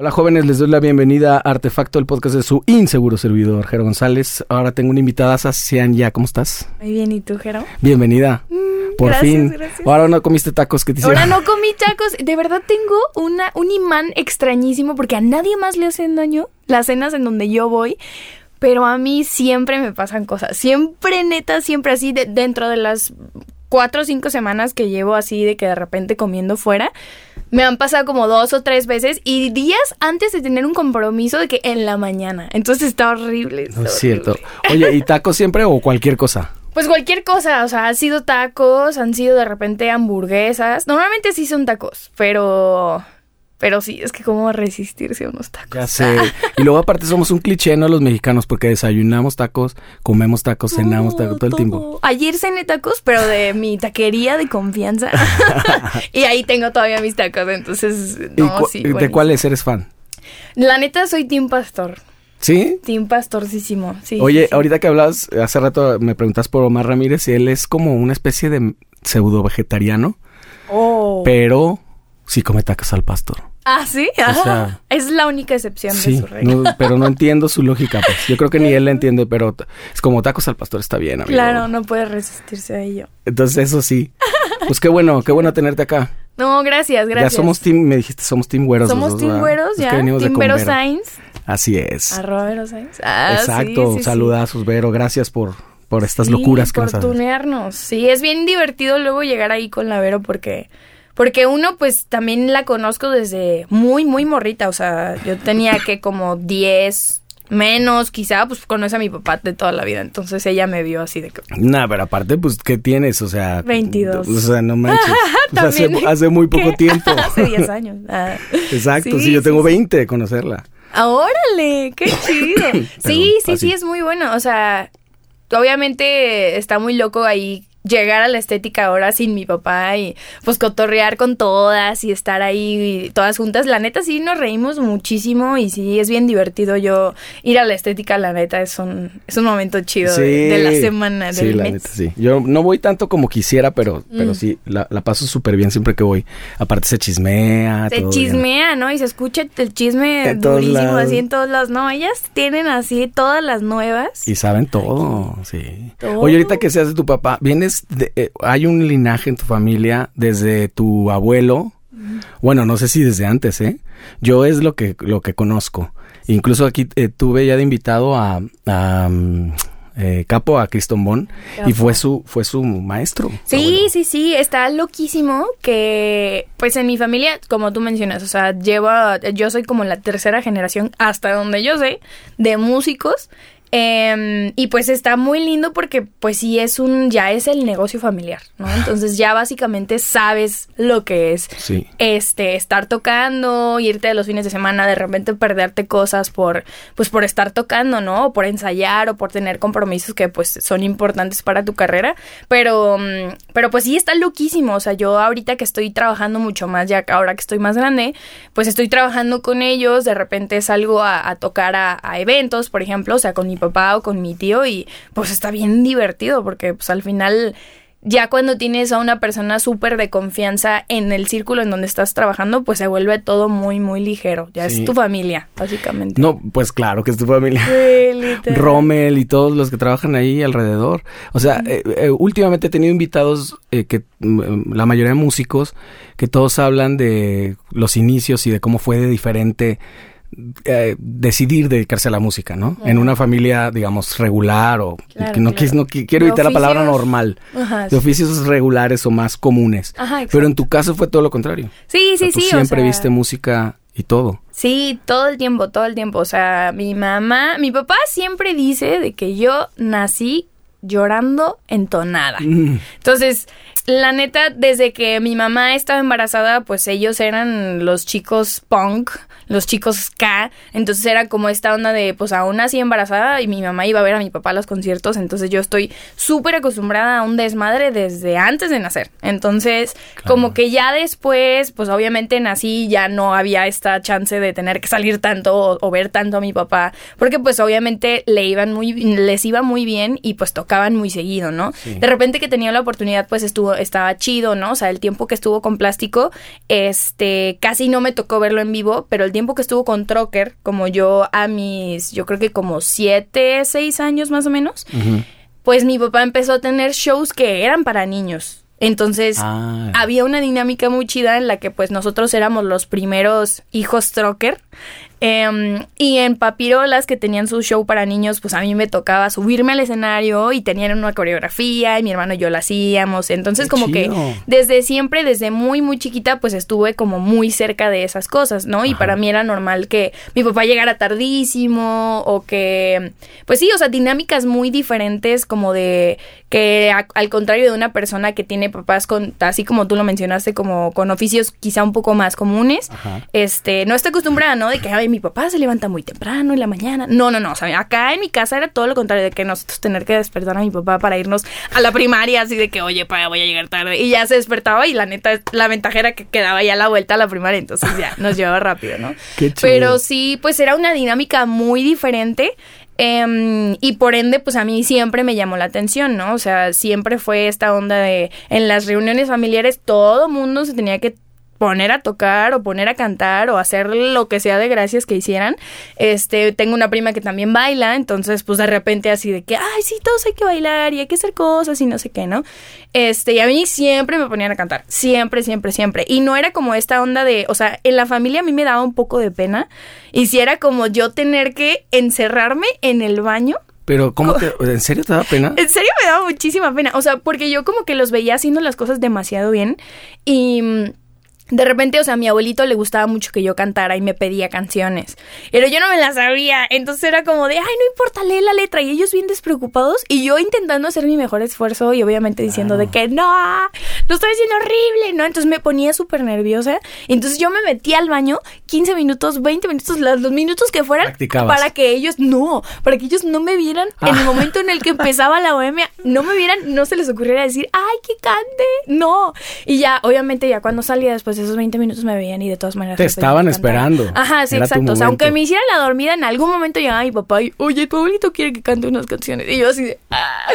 Hola jóvenes, les doy la bienvenida a Artefacto, el podcast de su inseguro servidor, Jero González. Ahora tengo una invitada, Sean ya, ¿cómo estás? Muy bien, ¿y tú, Jero? Bienvenida. Mm, Por gracias, fin. gracias. Ahora no comiste tacos que te hicieron. Ahora no comí tacos. De verdad tengo una, un imán extrañísimo porque a nadie más le hacen daño las cenas en donde yo voy. Pero a mí siempre me pasan cosas. Siempre, neta, siempre así, de- dentro de las cuatro o cinco semanas que llevo así de que de repente comiendo fuera, me han pasado como dos o tres veces y días antes de tener un compromiso de que en la mañana. Entonces está horrible. está No es cierto. Oye, ¿y tacos siempre o cualquier cosa? Pues cualquier cosa, o sea, han sido tacos, han sido de repente hamburguesas. Normalmente sí son tacos, pero. Pero sí, es que cómo resistirse a unos tacos. Ya sé. Y luego aparte somos un cliché, ¿no? Los mexicanos, porque desayunamos tacos, comemos tacos, cenamos tacos todo el tiempo. Ayer cené tacos, pero de mi taquería de confianza. y ahí tengo todavía mis tacos, entonces. ¿Y No, sí. ¿De buenísimo. cuáles eres fan? La neta, soy Team Pastor. ¿Sí? Team Pastorcísimo. Sí. Oye, sí. ahorita que hablabas, hace rato me preguntas por Omar Ramírez y él es como una especie de pseudo vegetariano, Oh. pero sí come tacos al pastor. Ah, sí. O sea, Ajá. es la única excepción de Sí, su regla. no, pero no entiendo su lógica, pues. Yo creo que ni él la entiende, pero es como tacos al pastor está bien, amigo. Claro, no puede resistirse a ello. Entonces, eso sí. Pues qué bueno, qué bueno tenerte acá. No, gracias, gracias. Ya somos team, me dijiste, somos team güeros. Somos dos, Team ¿verdad? Güeros, ya. de Team Vero. Sainz. Así es. Arroba Vero Sainz. Ah, Exacto, sí, sí, saludazos, Vero. Gracias por, por estas locuras que por nos haces. tunearnos. Sí, es bien divertido luego llegar ahí con la Vero porque... Porque uno, pues, también la conozco desde muy, muy morrita. O sea, yo tenía que como 10 menos, quizá, pues conoce a mi papá de toda la vida. Entonces ella me vio así de que... Nah, pero aparte, pues, ¿qué tienes? O sea... 22. O sea, no manches. Hace, hace muy poco ¿Qué? tiempo. Hace 10 años. Ah. Exacto, sí, Sí, yo sí, tengo sí. 20 de conocerla. Ah, ¡Órale! ¡Qué chido! sí, sí, sí, es muy bueno. O sea, obviamente está muy loco ahí llegar a la estética ahora sin mi papá y pues cotorrear con todas y estar ahí todas juntas. La neta sí nos reímos muchísimo y sí es bien divertido yo ir a la estética, la neta es un, es un momento chido de, de la semana, Sí, del la mes. neta, sí. Yo no voy tanto como quisiera, pero, Mm. pero sí, la, la paso súper bien siempre que voy. Aparte se chismea. Se todo bien. chismea, ¿no? Y se escucha el chisme En durísimo así en todos lados. No, ellas tienen así todas las nuevas. Y saben todo, sí. Todo. Oye, ahorita que seas de tu papá, vienes de, eh, hay un linaje en tu familia desde tu abuelo. Bueno, no sé si desde antes, ¿eh? Yo es lo que, lo que conozco. Incluso aquí eh, tuve ya de invitado a, a, mm, eh, Capo, a Cristón Bon, y fue su, fue su maestro. Sí, abuelo. sí, sí, está loquísimo que, pues en mi familia, como tú mencionas, o sea, lleva, yo soy como la tercera generación, hasta donde yo sé, de músicos. Em, y pues está muy lindo porque pues sí es un, ya es el negocio familiar, ¿no? Entonces ya básicamente sabes lo que es Sí. este, estar tocando, irte de los fines de semana, de repente perderte cosas por, pues por estar tocando, ¿no? O por ensayar o por tener compromisos que pues son importantes para tu carrera. Pero, mm, pero pues sí está loquísimo. O sea, yo ahorita que estoy trabajando mucho más, ya ahora que estoy más grande, pues estoy trabajando con ellos, de repente salgo a, a tocar a, a eventos, por ejemplo, o sea, con mi papá o con mi tío y pues está bien divertido porque pues al final ya cuando tienes a una persona súper de confianza en el círculo en donde estás trabajando, pues se vuelve todo muy, muy ligero. Ya Sí. es tu familia, básicamente. No, pues claro que es tu familia. Sí. Rommel y todos los que trabajan ahí alrededor. O sea, eh, eh, últimamente he tenido invitados eh, que mm, la mayoría de músicos que todos hablan de los inicios y de cómo fue de diferente eh, decidir dedicarse a la música, ¿no? En una familia, digamos, regular o Claro, que no, claro. quis- no qui- quiero evitar la palabra normal, Ajá, de sí. oficios regulares o más comunes. Ajá, Pero en tu caso fue todo lo contrario. Sí, O sea, sí, tú sí. o siempre sea, viste música y todo. Sí, todo el tiempo, todo el tiempo. O sea, mi mamá, mi papá siempre dice de que yo nací llorando entonada. Mm. Entonces, la neta, desde que mi mamá estaba embarazada, pues ellos eran los chicos punk, los chicos ska. Entonces era como esta onda de, pues aún así embarazada y mi mamá iba a ver a mi papá a los conciertos. Entonces yo estoy súper acostumbrada a un desmadre desde antes de nacer. Entonces, como que ya después, pues obviamente nací, ya no había esta chance de tener que salir tanto o, o ver tanto a mi papá. Porque pues obviamente le iban muy, les iba muy bien y pues tocaban muy seguido, ¿no? Sí. De repente que tenía la oportunidad, pues estuvo, estaba chido, ¿no? O sea, el tiempo que estuvo con plástico, este, casi no me tocó verlo en vivo, pero el tiempo tiempo que estuvo con Trocker, como yo a mis, yo creo que como siete, seis años más o menos, pues mi papá empezó a tener shows que eran para niños. Entonces Ah. había una dinámica muy chida en la que pues nosotros éramos los primeros hijos Trocker. Em, y en Papirolas, que tenían su show para niños, pues a mí me tocaba subirme al escenario y tenían una coreografía y mi hermano y yo la hacíamos. Entonces, Qué como chido. que desde siempre, desde muy, muy chiquita, pues estuve como muy cerca de esas cosas, ¿no? Y para mí era normal que mi papá llegara tardísimo o que, pues sí, o sea, dinámicas muy diferentes como de que a- al contrario de una persona que tiene papás con, así como tú lo mencionaste, como con oficios quizá un poco más comunes, Ajá. este, no está acostumbrada, ¿no? De que, ay, mi papá se levanta muy temprano en la mañana. No, no, no, o sea, acá en mi casa era todo lo contrario, de que nosotros tener que despertar a mi papá para irnos a la primaria, así de que, oye, pa, voy a llegar tarde. Y ya se despertaba y la neta, la ventaja era que quedaba ya a la vuelta a la primaria, entonces ya nos llevaba rápido, ¿no? Qué chido. Pero sí, pues era una dinámica muy diferente. em, y por ende, pues a mí siempre me llamó la atención, ¿no? O sea, siempre fue esta onda de en las reuniones familiares todo mundo se tenía que poner a tocar o poner a cantar o hacer lo que sea de gracias que hicieran. Este, tengo una prima que también baila, entonces pues de repente así de que, ay, sí, todos hay que bailar y hay que hacer cosas y no sé qué, ¿no? Este, y a mí siempre me ponían a cantar, siempre, siempre, siempre. Y no era como esta onda de, o sea, en la familia a mí me daba un poco de pena y si era como yo tener que encerrarme en el baño Pero, ¿cómo te, ¿en serio te da pena? en serio me daba muchísima pena. O sea, porque yo como que los veía haciendo las cosas demasiado bien. Y mm, de repente, o sea, a mi abuelito le gustaba mucho que yo cantara y me pedía canciones. Pero yo no me las sabía. Entonces era como de, ay, no importa, lee la letra. Y ellos bien despreocupados. Y yo intentando hacer mi mejor esfuerzo y obviamente diciendo de que no, lo estoy haciendo horrible, ¿no? Entonces me ponía súper nerviosa. Entonces yo me metía al baño 15 minutos, 20 minutos, los, los minutos que fueran. Practicabas. Para que ellos, no, para que ellos no me vieran en el momento en el que empezaba la bohemia, no me vieran, no se les ocurriera decir, ay, que cante, no. Y ya, obviamente, ya cuando salía después de esos 20 minutos me veían y de todas maneras. Te estaban esperando. Ajá, sí, Era exacto. O sea, aunque me hiciera la dormida, en algún momento llegaba mi papá y, oye, tu abuelito quiere que cante unas canciones. Y yo así de, "Ah".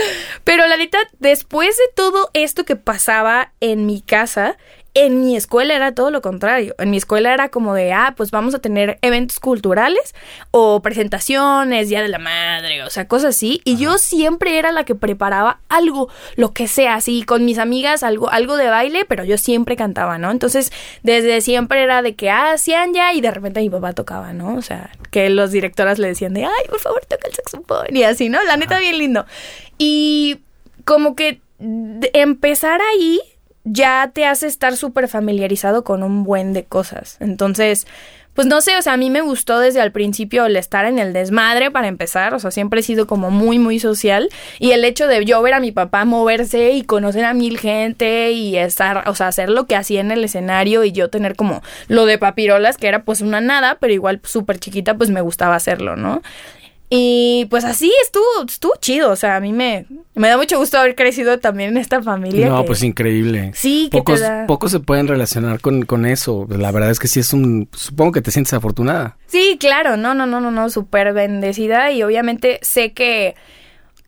Pero la neta, después de todo esto que pasaba en mi casa, en mi escuela era todo lo contrario. En mi escuela era como de, ah, pues vamos a tener eventos culturales o presentaciones, Día de la Madre, o sea, cosas así. Y yo siempre era la que preparaba algo, lo que sea, así, con mis amigas, algo, algo de baile, pero yo siempre cantaba, ¿no? Entonces, desde siempre era de que ah, hacían ya y de repente mi papá tocaba, ¿no? O sea, que los directoras le decían de, ay, por favor, toca el saxofón y así, ¿no? La neta, bien lindo. Y como que empezar ahí ya te hace estar súper familiarizado con un buen de cosas. Entonces, pues no sé, o sea, a mí me gustó desde al principio el estar en el desmadre para empezar, o sea, siempre he sido como muy, muy social y el hecho de yo ver a mi papá moverse y conocer a mil gente y estar, o sea, hacer lo que hacía en el escenario y yo tener como lo de papirolas, que era pues una nada, pero igual súper chiquita, pues me gustaba hacerlo, ¿no? Y pues así estuvo, estuvo chido, o sea, a mí me, me da mucho gusto haber crecido también en esta familia. No, que- pues increíble. Sí, que te pocos, da- pocos se pueden relacionar con, con eso. La verdad es que sí es un... Supongo que te sientes afortunada. Sí, claro, no, no, no, no, no, súper bendecida y obviamente sé que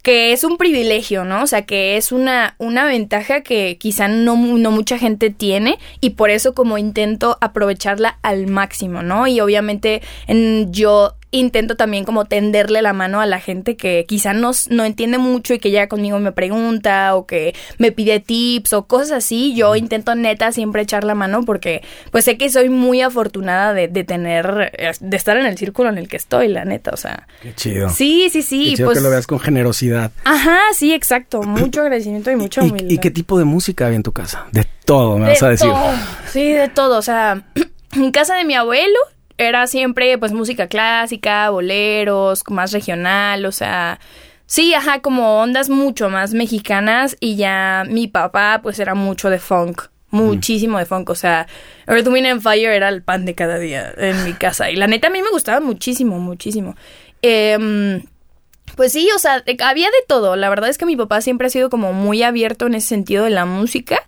que es un privilegio, ¿no? O sea, que es una, una ventaja que quizá no, no mucha gente tiene y por eso como intento aprovecharla al máximo, ¿no? Y obviamente en, yo intento también como tenderle la mano a la gente que quizá no, no entiende mucho y que ya conmigo me pregunta o que me pide tips o cosas así. Yo intento neta siempre echar la mano porque pues sé que soy muy afortunada de, de tener, eh, de estar en el círculo en el que estoy, la neta, o sea. Qué chido. Sí, sí, sí. Qué chido pues, que lo veas con generosidad. Ajá, sí, exacto. Mucho agradecimiento y mucha ¿Y, humildad. y qué tipo de música había en tu casa? De todo, me De vas a decir. todo. Sí, de todo. O sea, en casa de mi abuelo era siempre pues música clásica, boleros, más regional, o sea, sí, ajá, como ondas mucho más mexicanas y ya mi papá pues era mucho de funk. Muchísimo de funk, o sea, Earth, Wind and Fire era el pan de cada día en mi casa. Y la neta a mí me gustaba muchísimo, muchísimo. Em, pues sí, o sea, había de todo. La verdad es que mi papá siempre ha sido como muy abierto en ese sentido de la música.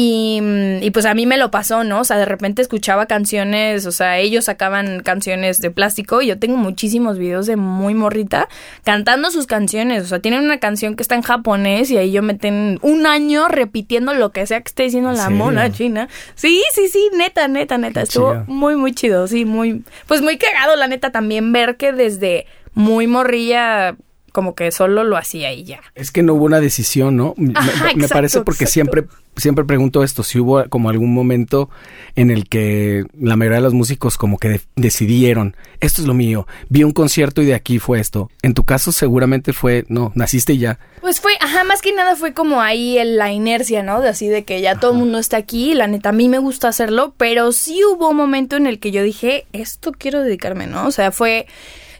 Y, mm, y, pues a mí me lo pasó, ¿no? O sea, de repente escuchaba canciones, o sea, ellos sacaban canciones de plástico y yo tengo muchísimos videos de muy morrita cantando sus canciones. O sea, tienen una canción que está en japonés y ahí yo meten un año repitiendo lo que sea que esté diciendo la mona china. Sí, sí, sí, neta, neta, neta. Estuvo muy, muy chido, sí, muy, pues muy cagado, la neta, también ver que desde muy morrilla como que solo lo hacía y ya. Es que no hubo una decisión, ¿no? me, parece porque siempre siempre pregunto esto, si hubo como algún momento en el que la mayoría de los músicos como que decidieron, esto es lo mío, vi un concierto y de aquí fue esto. En tu caso seguramente fue, no, naciste y ya. Pues fue, ajá, más que nada fue como ahí la inercia, ¿no? De así de que ya todo el mundo está aquí, la neta, a mí me gusta hacerlo, pero sí hubo un momento en el que yo dije, esto quiero dedicarme, ¿no? O sea, fue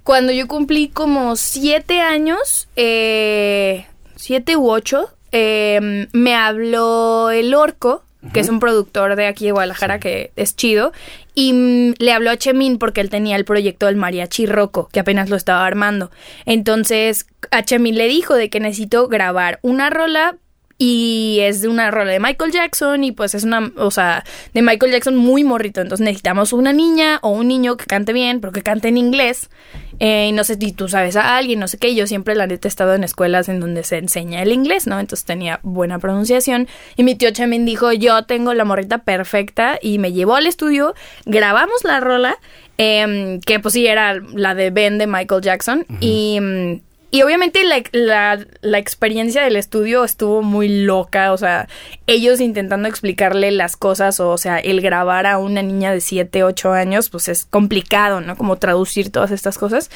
cuando yo cumplí como siete años, eh, siete u ocho, em, me habló el Orco, que es un productor de aquí de Guadalajara que es chido, y mm, le habló a Chemin porque él tenía el proyecto del mariachi roco, que apenas lo estaba armando. Entonces, a Chemin le dijo de que necesito grabar una rola y es de una rola de Michael Jackson y pues es una, o sea, de Michael Jackson muy morrito. Entonces necesitamos una niña o un niño que cante bien, pero que cante en inglés. Eh, y no sé si tú sabes a alguien, no sé qué. Yo siempre, la neta, he estado en escuelas en donde se enseña el inglés, ¿no? Entonces tenía buena pronunciación. Y mi tío Chemin dijo, yo tengo la morrita perfecta y me llevó al estudio, grabamos la rola. Eh, que pues sí era la de Ben de Michael Jackson. Y mm, y obviamente la, la, experiencia del estudio estuvo muy loca, o sea, ellos intentando explicarle las cosas, o, sea, el grabar a una niña de 7, 8 años, pues es complicado, ¿no? Como traducir todas estas cosas.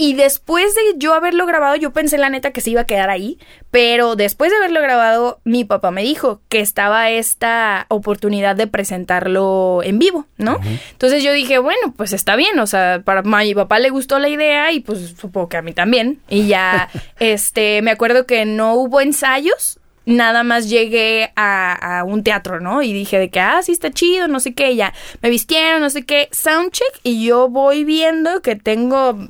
Y después de yo haberlo grabado, yo pensé la neta que se iba a quedar ahí, pero después de haberlo grabado, mi papá me dijo que estaba esta oportunidad de presentarlo en vivo, ¿no? Entonces yo dije, bueno, pues está bien, o sea, para mi papá le gustó la idea y pues supongo que a mí también. Y ya, este, me acuerdo que no hubo ensayos, nada más llegué a, un teatro, ¿no? Y dije de que, ah, sí está chido, no sé qué, ya me vistieron, no sé qué, soundcheck, y yo voy viendo que tengo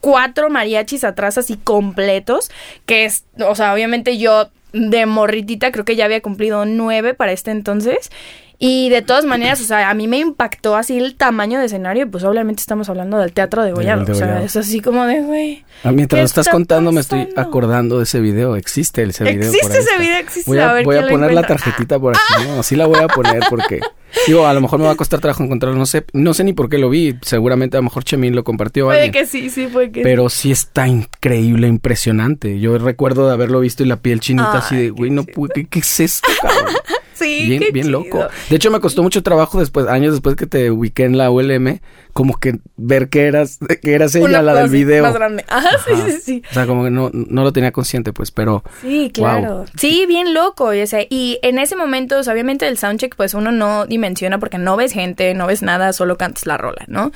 cuatro mariachis atrás así completos, que es, o sea, obviamente yo de morritita creo que ya había cumplido nueve para este entonces. Y de todas maneras, o sea, a mí me impactó así el tamaño de escenario, pues obviamente estamos hablando del teatro de Goyado. O sea, es así como de, güey. Ah, mientras lo estás contando, me estoy acordando de ese video. Existe ese video. Existe ese video, existe. Voy a, voy a poner la tarjetita por aquí, ¿no? Así la voy a poner porque Digo, a lo mejor me va a costar trabajo encontrarlo, no sé, no sé ni por qué lo vi, seguramente a lo mejor Chemín lo compartió. Puede que sí, sí, puede que Pero sí está increíble, impresionante. Yo recuerdo de haberlo visto y la piel chinita así de, güey, no pude, ¿qué, es esto, cabrón? Sí, bien, bien loco. De hecho, me costó mucho trabajo después, años después que te ubiqué en la ULM, como que ver que eras, que eras ella la del video. Más grande. Ajá, sí, sí, sí. O sea, como que no, no lo tenía consciente, pues, pero. Sí, claro. Sí, bien loco. Y, y en ese momento, obviamente el soundcheck, pues uno no dimensiona porque no ves gente, no ves nada, solo cantas la rola, ¿no?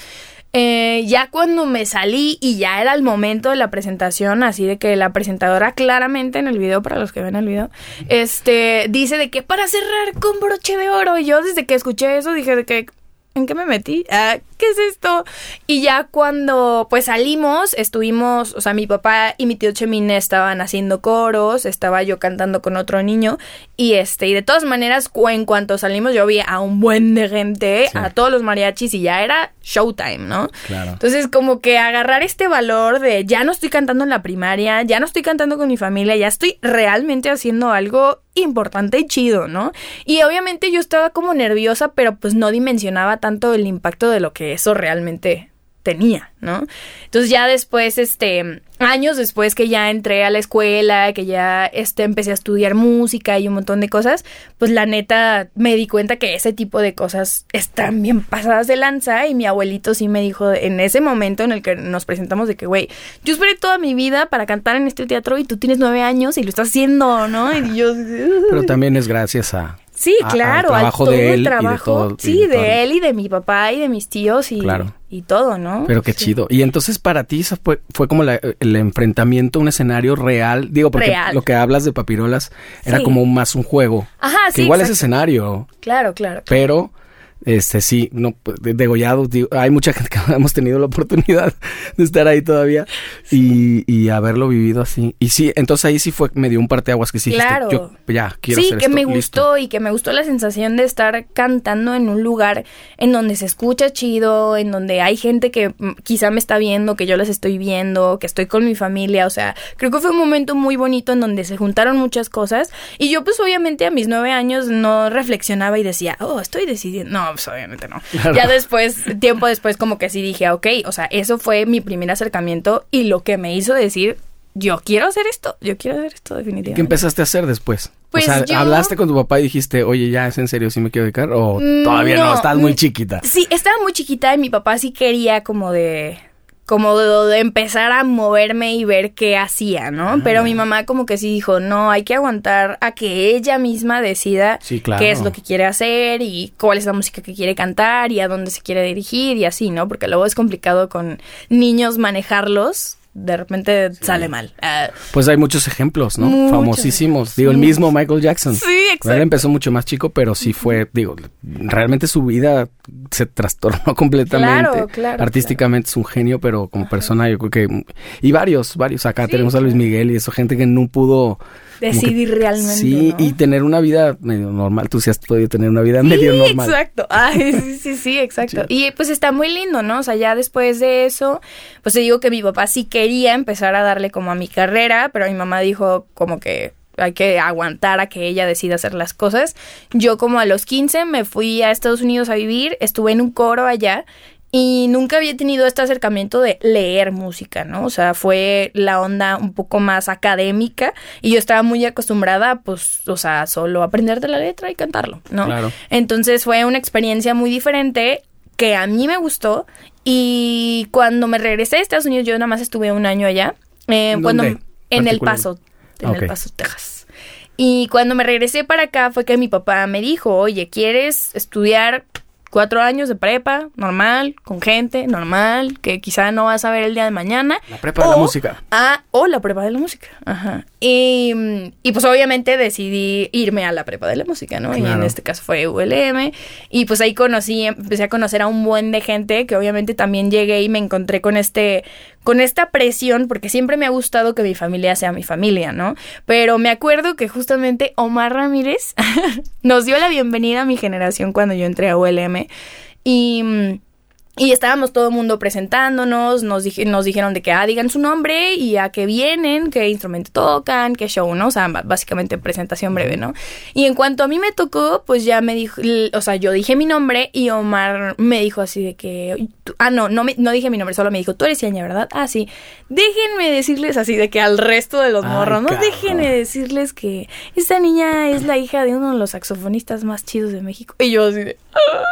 Eh, ya cuando me salí y ya era el momento de la presentación, así de que la presentadora claramente en el video, para los que ven el video, este, dice de que para cerrar con broche de oro. Y yo desde que escuché eso dije de que, ¿en qué me metí? Ah, ¿Qué es esto? Y ya cuando pues salimos, estuvimos, o sea, mi papá y mi tío Chemine estaban haciendo coros, estaba yo cantando con otro niño y este, y de todas maneras, en cuanto salimos yo vi a un buen de gente, a todos los mariachis y ya era showtime, ¿no? Claro. Entonces como que agarrar este valor de ya no estoy cantando en la primaria, ya no estoy cantando con mi familia, ya estoy realmente haciendo algo importante y chido, ¿no? Y obviamente yo estaba como nerviosa, pero pues no dimensionaba tanto el impacto de lo que eso realmente tenía, ¿no? Entonces ya después, este, años después que ya entré a la escuela, que ya este, empecé a estudiar música y un montón de cosas, pues la neta me di cuenta que ese tipo de cosas están bien pasadas de lanza y mi abuelito sí me dijo en ese momento en el que nos presentamos de que, güey, yo esperé toda mi vida para cantar en este teatro y tú tienes nueve años y lo estás haciendo, ¿no? Y yo... Pero también es gracias a Sí, claro, al trabajo de él trabajo, sí, de, él y de mi papá y de mis tíos y, y todo, ¿no? Pero qué chido. Y entonces para ti eso fue, fue como el enfrentamiento un escenario real, digo, porque lo que hablas de papirolas era como más un juego. Ajá, sí. igual es escenario. Claro, claro, Pero Este, sí, no, pues, de- degollados, digo, hay mucha gente que no hemos tenido la oportunidad de estar ahí todavía y, y haberlo vivido así. Y sí, entonces ahí sí fue, me dio un parteaguas que sí dijiste, Claro. yo ya quiero sí, hacer que esto, me listo. gustó y que me gustó la sensación de estar cantando en un lugar en donde se escucha chido, en donde hay gente que mm, quizá me está viendo, que yo les estoy viendo, que estoy con mi familia, o sea, creo que fue un momento muy bonito en donde se juntaron muchas cosas y yo pues obviamente a mis nueve años no reflexionaba y decía, oh, estoy decidiendo, no, pues obviamente no. Claro. Ya después, tiempo después como que sí dije, ok, o sea, eso fue mi primer acercamiento y lo que me hizo decir, yo quiero hacer esto, yo quiero hacer esto definitivamente. ¿Qué empezaste a hacer después? Pues o sea, yo- ¿hablaste con tu papá y dijiste, oye, ya es en serio, sí me quiero dedicar? ¿O Mm, todavía no, no, estás muy mm, chiquita? Sí, estaba muy chiquita y mi papá sí quería como de como de, de empezar a moverme y ver qué hacía, ¿no? Ah. Pero mi mamá como que sí dijo, no, hay que aguantar a que ella misma decida Sí, claro. qué es lo que quiere hacer y cuál es la música que quiere cantar y a dónde se quiere dirigir y así, ¿no? Porque luego es complicado con niños manejarlos, de repente sale mal. Ah, Pues hay muchos ejemplos, ¿no? Muchos Famosísimos. Digo, el mismo Michael Jackson. Sí, Él exacto. empezó mucho más chico, pero sí fue, digo, realmente su vida se trastornó completamente. Claro, claro, Artísticamente es un genio, pero como persona yo creo que... Y varios, varios. Acá Sí, tenemos a Luis. Miguel y eso, gente que no pudo... que- decidir realmente. Sí, ¿no? y tener una vida medio normal. Tú sí has podido tener una vida medio Sí, normal. Exacto. Ay, sí, sí, sí, exacto. Y pues está muy lindo, ¿no? O sea, ya después de eso, pues te digo que mi papá sí quería empezar a darle como a mi carrera, pero mi mamá dijo como que hay que aguantar a que ella decida hacer las cosas. Yo como a los 15 me fui a Estados Unidos a vivir, estuve en un coro allá y nunca había tenido este acercamiento de leer música, ¿no? O sea, fue la onda un poco más académica y yo estaba muy acostumbrada, pues, o sea, solo aprender de la letra y cantarlo, ¿no? Claro. Entonces fue una experiencia muy diferente que a mí me gustó y cuando me regresé a Estados Unidos yo nada más estuve un año allá. eh, ¿En cuando en El? Paso, en Ok. El Paso, Texas. Y cuando me regresé para acá fue que mi papá me dijo, oye, ¿quieres estudiar cuatro años de prepa, normal, con gente, normal, que quizá no vas a ver el día de mañana? La prepa de la música. Ah, o la prepa de la música. Ajá. Y, y pues obviamente decidí irme a la prepa de la música, ¿no? Y en este caso fue ULM. Y pues ahí conocí, empecé a conocer a un buen de gente que obviamente también llegué y me encontré con este, con esta presión, porque siempre me ha gustado que mi familia sea mi familia, ¿no? Pero me acuerdo que justamente Omar Ramírez nos dio la bienvenida a mi generación cuando yo entré a ULM. Y. y estábamos todo el mundo presentándonos, nos, dije- nos dijeron de que, ah, digan su nombre y a qué vienen, qué instrumento tocan, qué show, ¿no? O sea, básicamente presentación breve, ¿no? Y en cuanto a mí me tocó, pues ya me dijo, o sea, yo dije mi nombre y Omar me dijo así de que, ah, no, no, me- no dije mi nombre, solo me dijo, tú eres Ciaña, ¿verdad? Ah, sí. Déjenme decirles así de que al resto de los morros, ¿no? Déjenme decirles que esta niña es la hija de uno de los saxofonistas más chidos de México. Y yo así de, "Ah,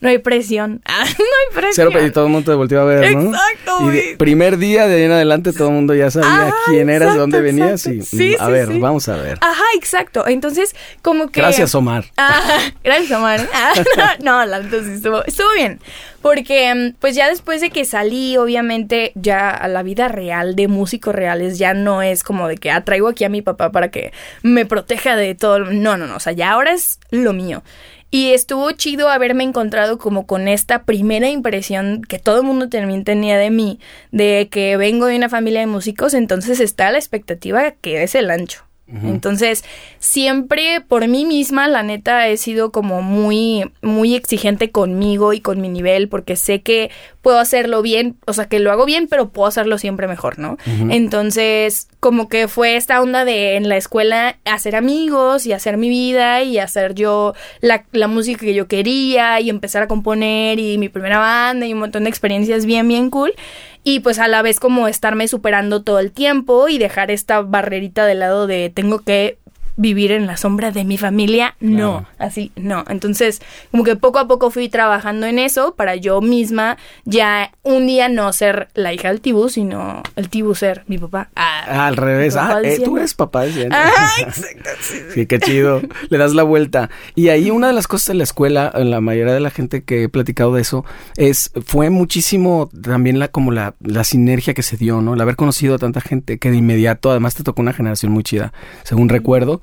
no hay presión. Ah, no hay presión. Cero, y todo el mundo te volteó a ver, ¿no? Exacto, Y güey. primer día de ahí en adelante todo el mundo ya sabía Ah, quién eras, de dónde exacto, venías y exacto. Sí, mm, a sí, ver, sí. vamos a ver. Ajá, exacto. Entonces, como que... Gracias, Omar. Ah, gracias, Omar. No, la neta sí estuvo, estuvo bien. Porque, mm, pues ya después de que salí, obviamente, ya a la vida real de músicos reales, ya no es como de que atraigo aquí a mi papá para que me proteja de todo. No, no, no. O sea, ya ahora es lo mío. Y estuvo chido haberme encontrado como con esta primera impresión que todo el mundo también tenía de mí, de que vengo de una familia de músicos, entonces está la expectativa que es el ancho. Entonces, siempre por mí misma, la neta, he sido como muy, muy exigente conmigo y con mi nivel, porque sé que puedo hacerlo bien, o sea, que lo hago bien, pero puedo hacerlo siempre mejor, ¿no? Entonces, como que fue esta onda de en la escuela hacer amigos y hacer mi vida y hacer yo la, la música que yo quería y empezar a componer y mi primera banda y un montón de experiencias bien, bien cool. Y pues a la vez como estarme superando todo el tiempo y dejar esta barrerita de lado de tengo que vivir en la sombra de mi familia, no, así, no. Entonces, como que poco a poco fui trabajando en eso para yo misma ya un día no ser la hija del Tibu, sino el Tibu ser mi papá. Ah, al revés. papá Ah, eh, tú eres papá. Ah, exacto, sí, qué chido. Le das la vuelta. Y ahí una de las cosas de la escuela, en la mayoría de la gente que he platicado de eso, es, fue muchísimo también la, como la, la sinergia que se dio, ¿no? El haber conocido a tanta gente que de inmediato, además te tocó una generación muy chida, según recuerdo,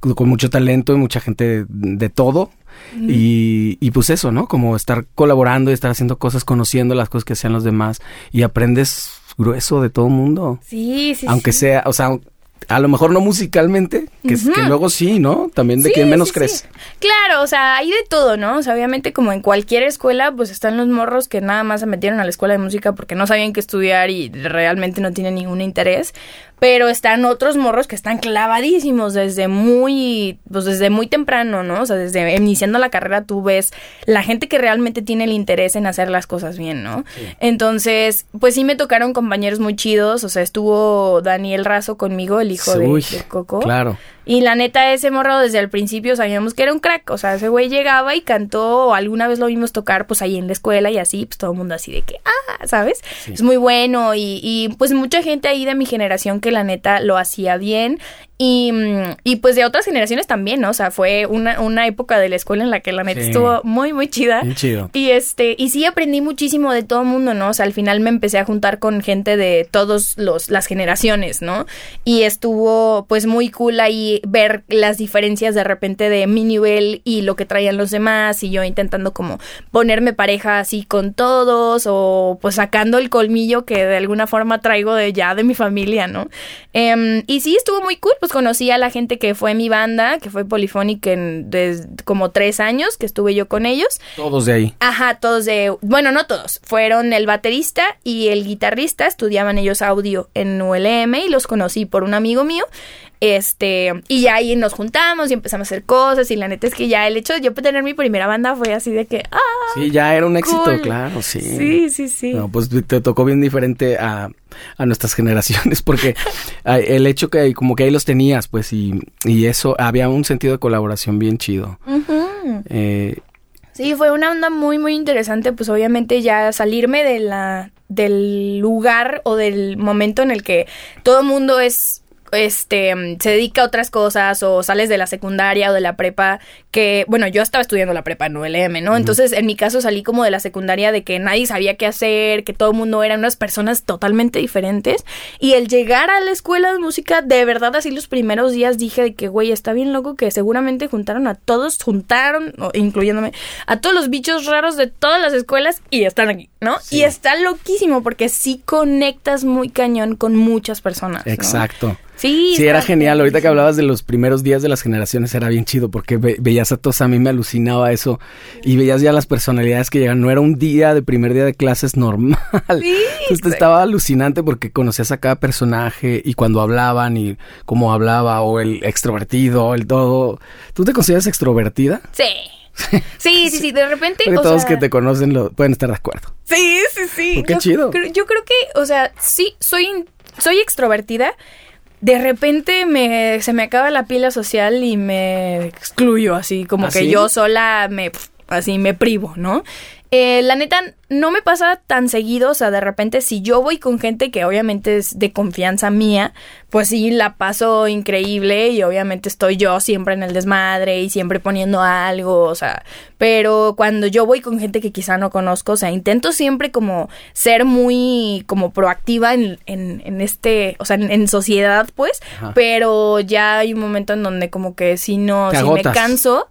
con mucho talento y mucha gente de, de todo. y, y pues eso, ¿no? Como estar colaborando y estar haciendo cosas, conociendo las cosas que hacían los demás y aprendes grueso de todo mundo. Sí, sí, Aunque sí. sea, o sea, a lo mejor no musicalmente, que, luego sí, ¿no? También de Sí, quien menos sí, crees. sí. Claro, o sea, hay de todo, ¿no? O sea, obviamente como en cualquier escuela, pues están los morros que nada más se metieron a la escuela de música porque no sabían qué estudiar y realmente no tienen ningún interés. Pero están otros morros que están clavadísimos desde muy, pues desde muy temprano, ¿no? O sea, desde iniciando la carrera tú ves la gente que realmente tiene el interés en hacer las cosas bien, ¿no? Entonces, pues sí me tocaron compañeros muy chidos, o sea, estuvo Daniel Razo conmigo, el hijo de, Uy, de Coco. Claro. Y la neta, ese morro desde el principio sabíamos que era un crack. O sea, ese güey llegaba y cantó, o alguna vez lo vimos tocar, pues ahí en la escuela y así, pues todo el mundo así de que, ah, ¿sabes? Es muy bueno y, y pues mucha gente ahí de mi generación que la neta lo hacía bien. Y, mm, y pues de otras generaciones también, ¿no? O sea, fue una, una época de la escuela en la que la neta Sí. estuvo muy, muy chida. Bien chido. Y este, y sí aprendí muchísimo de todo el mundo, ¿no? O sea, al final me empecé a juntar con gente de todos los las generaciones, ¿no? Y estuvo pues muy cool ahí ver las diferencias de repente de mi nivel y lo que traían los demás y yo intentando como ponerme pareja así con todos o pues sacando el colmillo que de alguna forma traigo de ya de mi familia, ¿no? Em, y sí estuvo muy cool, pues conocí a la gente que fue mi banda, que fue Polyphonic en des- como tres años que estuve yo con ellos. Todos de ahí. Ajá, todos de, bueno, no todos, fueron el baterista y el guitarrista, estudiaban ellos audio en ULM y los conocí por un amigo mío. Este, y ya ahí nos juntamos y empezamos a hacer cosas y la neta es que ya el hecho de yo tener mi primera banda fue así de que, ah, Sí, ya era un éxito, claro, sí. sí, sí, sí. No, pues te tocó bien diferente a, a nuestras generaciones porque el hecho que como que ahí los tenías, pues, y, y eso, había un sentido de colaboración bien chido. Eh, Sí, fue una onda muy, muy interesante, pues obviamente ya salirme de la, del lugar o del momento en el que todo mundo es, este, mm, se dedica a otras cosas o sales de la secundaria o de la prepa, que, bueno, yo estaba estudiando la prepa en ULM, ¿no? Entonces, en mi caso salí como de la secundaria de que nadie sabía qué hacer, que todo el mundo eran unas personas totalmente diferentes, y el llegar a la escuela de música, de verdad, así los primeros días dije de que, güey, está bien loco que seguramente juntaron a todos, juntaron, incluyéndome, a todos los bichos raros de todas las escuelas y están aquí, ¿no? Sí. Y está loquísimo porque sí conectas muy cañón con muchas personas. ¿no? Sí, Sí, era genial. Ahorita que hablabas de los primeros días de las generaciones, era bien chido porque ve- veías a todos, a mí me alucinaba eso. Y veías ya las personalidades que llegan. No era un día de primer día de clases normal. Sí, Entonces estaba alucinante porque conocías a cada personaje y cuando hablaban y cómo hablaba o el extrovertido, el todo. ¿Tú te consideras extrovertida? Sí. Sí, sí, sí, de repente. Porque o todos sea, que te conocen lo, pueden estar de acuerdo. Sí, sí, sí. Pues qué yo, chido. Creo, yo creo que, o sea, sí, soy, soy extrovertida. De repente me, se me acaba la pila social y me excluyo, así como ¿Ah, que yo sola me, así me privo, ¿no? Eh, la neta, no me pasa tan seguido, o sea, de repente si yo voy con gente que obviamente es de confianza mía, pues sí, la paso increíble y obviamente estoy yo siempre en el desmadre y siempre poniendo algo, o sea, pero cuando yo voy con gente que quizá no conozco, o sea, intento siempre como ser muy como proactiva en, en, en este, o sea, en, en sociedad, pues, Ajá. pero ya hay un momento en donde como que si no, Te si me canso,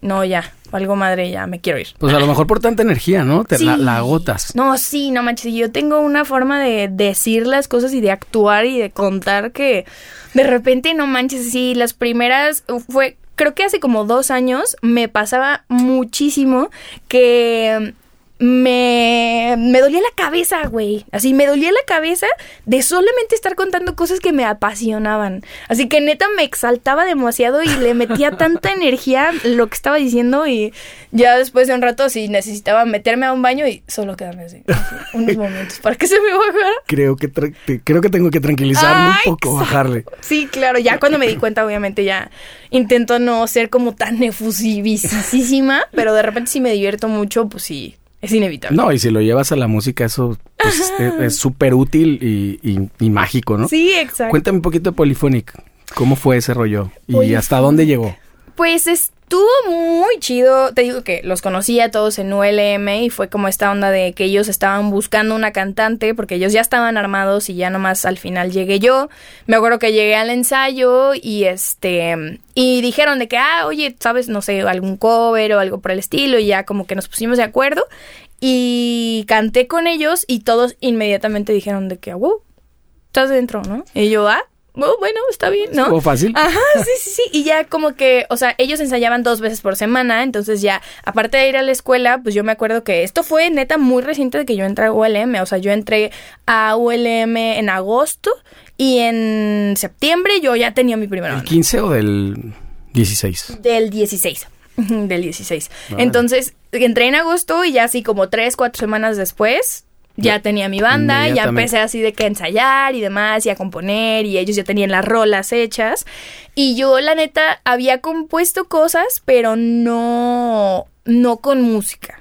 no, ya, algo madre, ya me quiero ir. Pues a lo mejor por tanta energía, ¿no? Te la, la agotas. No, sí, no manches. Yo tengo una forma de decir las cosas y de actuar y de contar que de repente no manches. Sí, las primeras fue, creo que hace como dos años me pasaba muchísimo que me, me dolía la cabeza, güey. Así, me dolía la cabeza de solamente estar contando cosas que me apasionaban. Así que neta me exaltaba demasiado y le metía tanta energía lo que estaba diciendo y ya después de un rato sí necesitaba meterme a un baño y solo quedarme así, así, unos momentos para que se me bajara. Creo que, te- creo que tengo que tranquilizarme Ay, un poco, exacto. bajarle. Sí, claro, ya cuando me di cuenta, obviamente ya intento no ser como tan efusivísima, pero de repente si me divierto mucho, pues sí, es inevitable. No, y si lo llevas a la música, eso pues, es- súper útil y, y- y mágico, ¿no? Sí, exacto. Cuéntame un poquito de Polyphonic. ¿Cómo fue ese rollo? ¿Y Polyphonic. hasta dónde llegó? Pues es, estuvo muy chido. Te digo que los conocía todos en ULM y fue como esta onda de que ellos estaban buscando una cantante porque ellos ya estaban armados y ya nomás al final llegué yo. Me acuerdo que llegué al ensayo y este y dijeron de que ah, oye, sabes, no sé, algún cover o algo por el estilo y ya como que nos pusimos de acuerdo y canté con ellos y todos inmediatamente dijeron de que, wow, estás dentro, ¿no? Y yo, ah, oh, bueno, está bien, ¿no? ¿Estuvo fácil? Ajá, sí, sí, sí. Y ya como que, o sea, ellos ensayaban dos veces por semana, entonces ya, aparte de ir a la escuela, pues yo me acuerdo que esto fue neta muy reciente de que yo entré a ULM, o sea, yo entré a ULM en agosto y en septiembre yo ya tenía mi primera ¿El banda. 15 o del 16? Del 16. Ujú, Del 16. Entonces, entré en agosto y ya así como tres, cuatro semanas después, ya tenía mi banda, ya empecé así de que a ensayar y demás, y a componer, y ellos ya tenían las rolas hechas. Y yo, la neta, había compuesto cosas, pero no, no con música.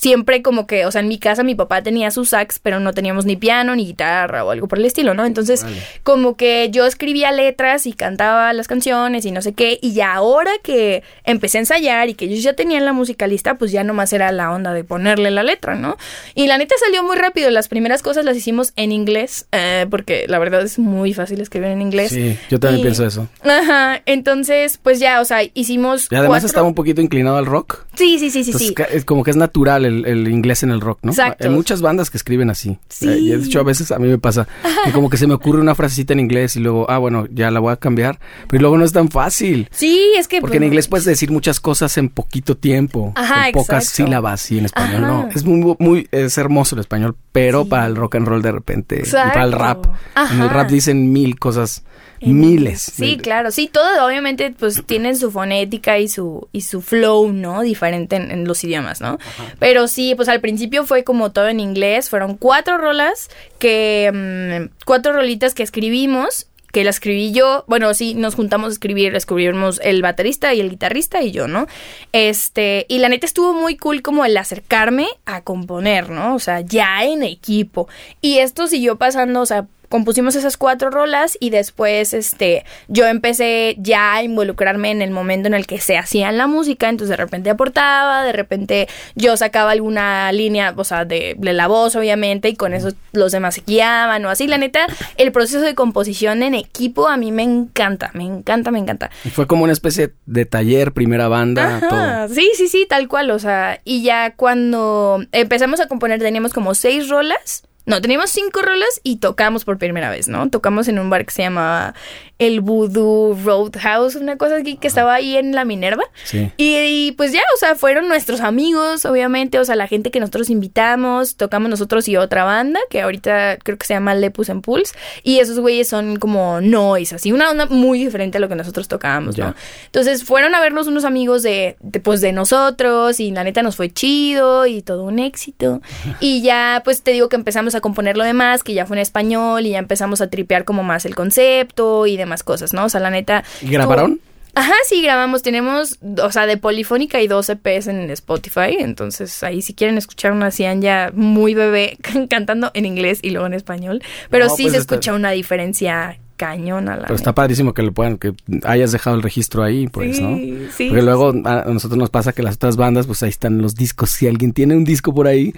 Siempre como que, o sea, en mi casa mi papá tenía su sax, pero no teníamos ni piano, ni guitarra o algo por el estilo, ¿no? Entonces, Vale. como que yo escribía letras y cantaba las canciones y no sé qué, y ya ahora que empecé a ensayar y que ellos ya tenían la música lista, pues ya nomás era la onda de ponerle la letra, ¿no? Y la neta salió muy rápido, las primeras cosas las hicimos en inglés, eh, porque la verdad es muy fácil escribir en inglés. Sí, yo también Y- pienso eso. Ajá, entonces, pues ya, o sea, hicimos Y además cuatro- estaba un poquito inclinado al rock. Sí, sí, sí, sí, Entonces, sí. es como que es natural el, el inglés en el rock, ¿no? Exacto. Hay muchas bandas que escriben así. Sí. Eh, y de hecho, a veces a mí me pasa que como que se me ocurre una frasecita en inglés y luego, ah, bueno, ya la voy a cambiar. Pero luego no es tan fácil. Sí, es que... Porque en pues, inglés puedes decir muchas cosas en poquito tiempo, Ajá, con pocas exacto. sílabas y en español Ajá. no. Es muy, muy, es hermoso el español, pero Sí. para el rock and roll de repente y para el rap. En el rap dicen mil cosas, En miles. Sí, claro, sí, todo obviamente pues tienen su fonética y su y su flow, ¿no? Diferente en, en los idiomas, ¿no? Pero sí, pues al principio fue como todo en inglés, fueron cuatro rolas que mm, cuatro rolitas que escribimos que la escribí yo, bueno, sí, nos juntamos a escribir, escribimos el baterista y el guitarrista y yo, ¿no? Este, y la neta estuvo muy cool como el acercarme a componer, ¿no? O sea, ya en equipo. Y esto siguió pasando, o sea, compusimos esas cuatro rolas y después este yo empecé ya a involucrarme en el momento en el que se hacían la música entonces de repente aportaba de repente yo sacaba alguna línea o sea de, de la voz obviamente y con eso los demás se guiaban o así la neta el proceso de composición en equipo a mí me encanta me encanta me encanta Y fue como una especie de taller, primera banda, todo. Sí, sí, sí, tal cual, o sea, y ya cuando empezamos a componer teníamos como seis rolas, no, teníamos cinco rolas y tocamos por primera vez, ¿no? Tocamos en un bar que se llamaba el Voodoo Roadhouse, una cosa aquí que estaba ahí en la Minerva. Sí. Y, y, pues ya, o sea, fueron nuestros amigos, obviamente, o sea, la gente que nosotros invitamos, tocamos nosotros y otra banda, que ahorita creo que se llama Lepus en Pulse, y esos güeyes son como noise, así, una onda muy diferente a lo que nosotros tocábamos, Ya. ¿no? Entonces fueron a vernos unos amigos de, de, pues, de nosotros, y la neta nos fue chido, y todo un éxito, y ya, pues, te digo que empezamos a componer lo demás, que ya fue en español, y ya empezamos a tripear como más el concepto y demás cosas, ¿no? O sea, la neta... ¿Y grabaron? Ajá, sí, grabamos. Tenemos, o sea, de Polifónica y dos EPs en Spotify. Entonces, ahí si quieren escuchar una ya muy bebé cantando en inglés y luego en español. Pero No, sí pues se está- escucha una diferencia cañona. La Pero está padrísimo que le puedan, que hayas dejado el registro ahí, pues, sí, ¿no? Sí, Porque luego a a nosotros nos pasa que las otras bandas, pues ahí están los discos. Si alguien tiene un disco por ahí,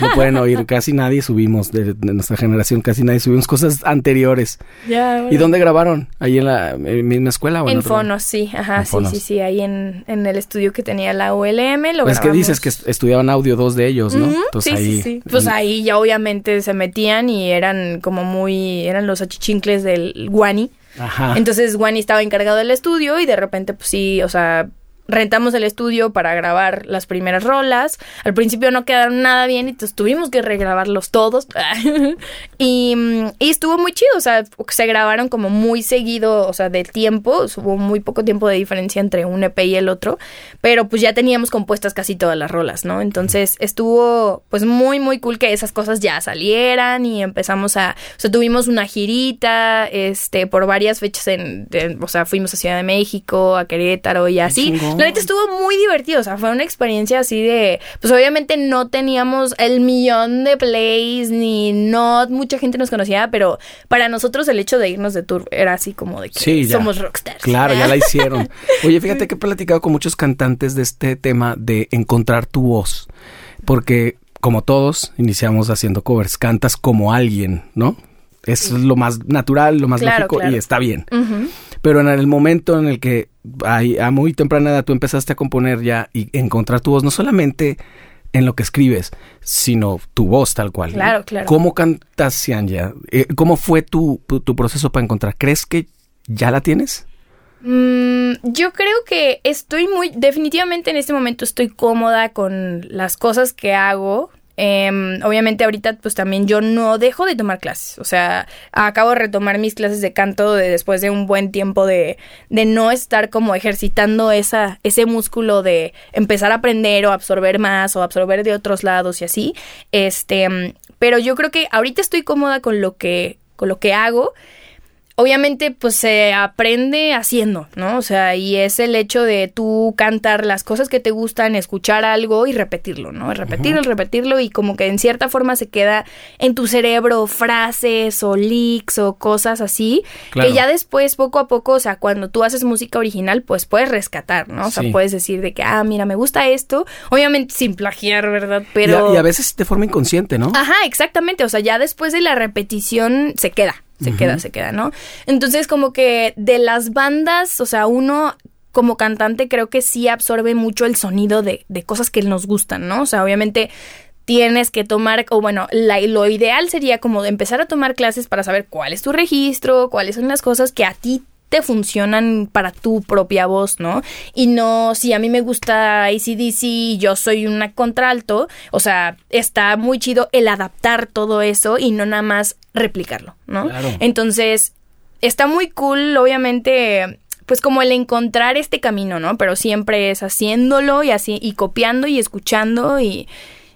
lo pueden oír. Casi nadie subimos, de, de nuestra generación, casi nadie subimos cosas anteriores. Ya, ¿Y bueno. dónde grabaron? ¿Ahí en la en misma escuela o en, En otro? Fonos, sí, ajá, En sí, Fonos. sí, sí, ahí en, en el estudio que tenía la ULM, lo Pues que grabamos. dices que est- estudiaban audio dos de ellos, ¿no? Ujú, Entonces sí, ahí. sí, sí. Pues ahí ya obviamente se metían y eran como muy, eran los achichincles del guani. Ajá. Entonces Wani estaba encargado del estudio y de repente, pues sí, o sea, rentamos el estudio para grabar las primeras rolas. Al principio no quedaron nada bien y entonces tuvimos que regrabarlos todos. y, mm, y estuvo muy chido, o sea, se grabaron como muy seguido, o sea, del tiempo. Hubo muy poco tiempo de diferencia entre un EP y el otro, pero pues ya teníamos compuestas casi todas las rolas, ¿no? Entonces estuvo pues muy, muy cool que esas cosas ya salieran y empezamos a, o sea, tuvimos una girita, este, por varias fechas en, de- o sea, fuimos a Ciudad de México, a Querétaro y así. La neta estuvo muy divertido, o sea, fue una experiencia así de, pues obviamente no teníamos el millón de plays, ni no mucha gente nos conocía, pero para nosotros el hecho de irnos de tour era así como de que somos rockstars. Claro, ya la hicieron. Oye, fíjate que he platicado con muchos cantantes de este tema de encontrar tu voz, porque como todos, iniciamos haciendo covers, cantas como alguien, ¿no? Es lo más natural, lo más lógico y está bien. Pero en el momento en el que a muy temprana edad tú empezaste a componer ya y encontrar tu voz, no solamente en lo que escribes, sino tu voz tal cual. Claro, claro. ¿Cómo cantas, Sianya? Eh, ¿Cómo fue tu, tu, proceso para encontrar? ¿Crees que ya la tienes? Mm, yo creo que estoy muy, definitivamente en este momento estoy cómoda con las cosas que hago. Em, obviamente ahorita pues también yo no dejo de tomar clases, o sea, acabo de retomar mis clases de canto después de un buen tiempo de, de no estar como ejercitando esa, ese músculo de empezar a aprender o absorber más o absorber de otros lados y así, este, pero yo creo que ahorita estoy cómoda con lo que, con lo que hago obviamente pues se aprende haciendo, ¿no? O sea, y es el hecho de tú cantar las cosas que te gustan, escuchar algo y repetirlo, ¿no? Repetirlo, repetirlo y como que en cierta forma se queda en tu cerebro frases o leaks o cosas así, que ya después poco a poco, o sea, cuando tú haces música original, pues puedes rescatar, ¿no? O sea, puedes decir de que, ah, mira, me gusta esto, obviamente sin plagiar, ¿verdad? Pero... Y a, y a veces de forma inconsciente, ¿no? Ajá, exactamente, o sea, ya después de la repetición se queda se queda, se queda, ¿no? Entonces, como que de las bandas, o sea, uno como cantante creo que sí absorbe mucho el sonido de, de cosas que nos gustan, ¿no? O sea, obviamente tienes que tomar, o bueno, la, lo ideal sería como de empezar a tomar clases para saber cuál es tu registro, cuáles son las cosas que a ti funcionan para tu propia voz, ¿no? Y no, si a mí me gusta ACDC yo soy una contralto, o sea, está muy chido el adaptar todo eso y no nada más replicarlo, ¿no? Entonces, está muy cool, obviamente, pues como el encontrar este camino, ¿no? Pero siempre es haciéndolo y así, y copiando y escuchando y,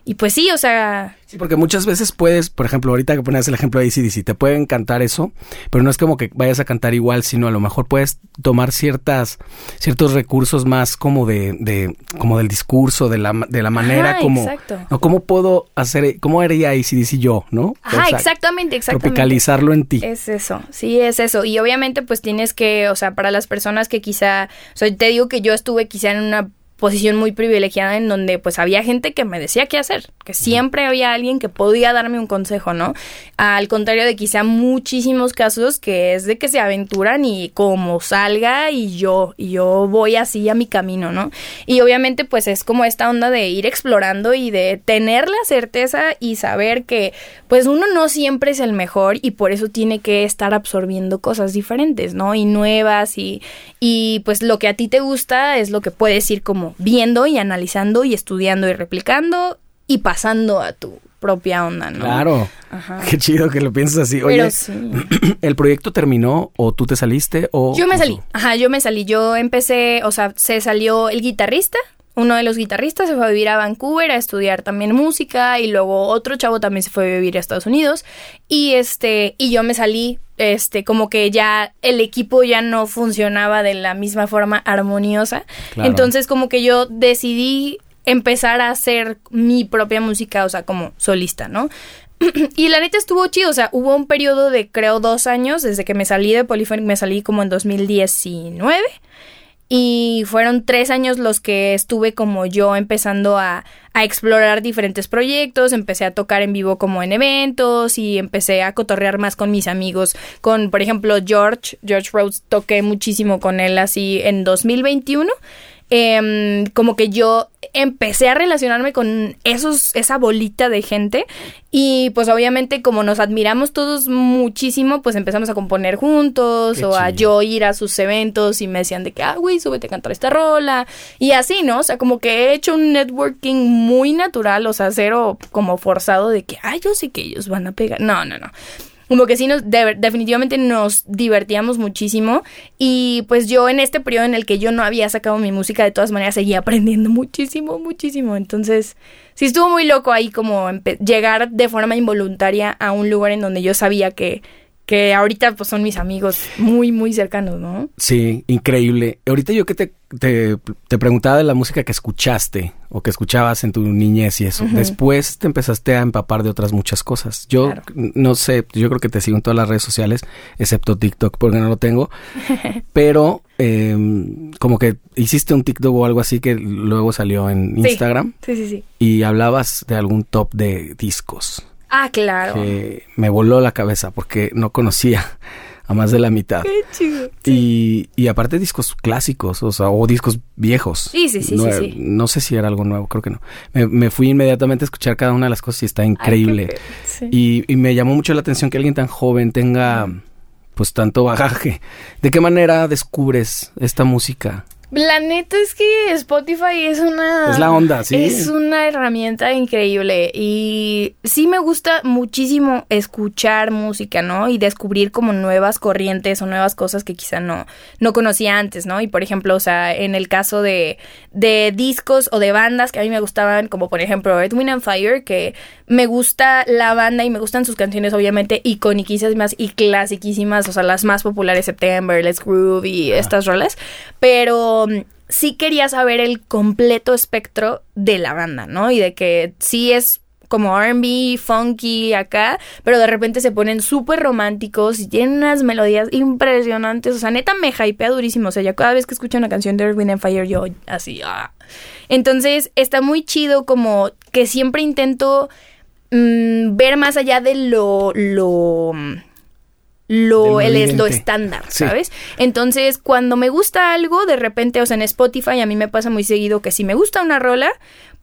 y pues sí, o sea, Sí, porque muchas veces puedes, por ejemplo, ahorita que pones el ejemplo de ACDC, te pueden cantar eso, pero no es como que vayas a cantar igual, sino a lo mejor puedes tomar ciertas, ciertos recursos más como de, de como del discurso, de la, de la manera como, exacto. ¿no? ¿Cómo puedo hacer, cómo haría ACDC yo, no? Ajá, exactamente, exactamente. Tropicalizarlo en ti. Es eso, sí, es eso. Y obviamente pues tienes que, o sea, para las personas que quizá, o sea, te digo que yo estuve quizá en una posición muy privilegiada en donde pues había gente que me decía qué hacer, que siempre había alguien que podía darme un consejo, ¿no? Al contrario de quizá muchísimos casos que es de que se aventuran y como salga y yo, y yo voy así a mi camino, ¿no? Y obviamente pues es como esta onda de ir explorando y de tener la certeza y saber que pues uno no siempre es el mejor y por eso tiene que estar absorbiendo cosas diferentes, ¿no? Y nuevas y, y pues lo que a ti te gusta es lo que puedes ir como viendo y analizando y estudiando y replicando y pasando a tu propia onda, ¿no? Claro. Ajá. Qué chido que lo pienses así. Oye, ¿el proyecto terminó o tú te saliste o...? Yo me salí. Ajá, yo me salí. Yo empecé, o sea, se salió el guitarrista, uno de los guitarristas se fue a vivir a Vancouver a estudiar también música y luego otro chavo también se fue a vivir a Estados Unidos. Y este y yo me salí este como que ya el equipo ya no funcionaba de la misma forma armoniosa. Entonces como que yo decidí empezar a hacer mi propia música o sea como solista no y la neta estuvo chido, o sea, hubo un periodo de creo dos años desde que me salí de Polyphonic, me salí como en 2019 y fueron tres años los que estuve como yo empezando a, explorar diferentes proyectos, empecé a tocar en vivo como en eventos y empecé a cotorrear más con mis amigos, con por ejemplo George, George Rhodes, toqué muchísimo con él así en 2021 Em, como que yo empecé a relacionarme con esos, esa bolita de gente y pues obviamente como nos admiramos todos muchísimo, pues empezamos a componer juntos o a yo ir a sus eventos y me decían de que, ah, güey, súbete a cantar esta rola y así, ¿no? O sea, como que he hecho un networking muy natural, o sea, cero como forzado de que, ah, yo sé que ellos van a pegar. No, no, no como que sí nos definitivamente nos divertíamos muchísimo. Y pues yo en este periodo en el que yo no había sacado mi música de todas maneras seguía aprendiendo muchísimo muchísimo. Entonces sí estuvo muy loco ahí como llegar de forma involuntaria a un lugar en donde yo sabía que que ahorita pues son mis amigos muy, muy cercanos, ¿no? Sí, increíble. Ahorita yo que te, te, te preguntaba de la música que escuchaste o que escuchabas en tu niñez y eso. Después te empezaste a empapar de otras muchas cosas. Yo Claro. no sé, yo creo que te sigo en todas las redes sociales, excepto TikTok porque no lo tengo. pero eh, como que hiciste un TikTok o algo así que luego salió en Sí. Instagram Sí, sí, sí. y hablabas de algún top de discos Ah, claro. que me voló la cabeza porque no conocía a más de la mitad. Qué chido. Y, y aparte discos clásicos, o sea, o discos viejos. Sí, sí, sí, no, sí, sí. no sé si era algo nuevo, creo que no. Me, me fui inmediatamente a escuchar cada una de las cosas y está increíble. Ay, sí. y, y me llamó mucho la atención que alguien tan joven tenga pues tanto bagaje. ¿De qué manera descubres esta música? La neta es que Spotify es una... Es la onda, sí. Es una herramienta increíble y sí me gusta muchísimo escuchar música, ¿no? Y descubrir como nuevas corrientes o nuevas cosas que quizá no, no conocía antes, ¿no? Y por ejemplo, o sea, en el caso de, de discos o de bandas que a mí me gustaban, como por ejemplo Red Wind and Fire, que me gusta la banda y me gustan sus canciones obviamente iconiquísimas y clasiquísimas, o sea, las más populares, September, Let's Groove y estas rolas, pero sí quería saber el completo espectro de la banda, ¿no? Y de que sí es como RB, funky acá, pero de repente se ponen súper románticos y tienen unas melodías impresionantes. O sea, neta me hypea durísimo. O sea, ya cada vez que escucho una canción de Earth, and Fire, yo así, ah. Entonces, está muy chido como que siempre intento mm, ver más allá de lo, lo, lo, el es lo estándar, Sí. ¿sabes? Entonces, cuando me gusta algo, de repente, o sea, en Spotify a mí me pasa muy seguido que si me gusta una rola,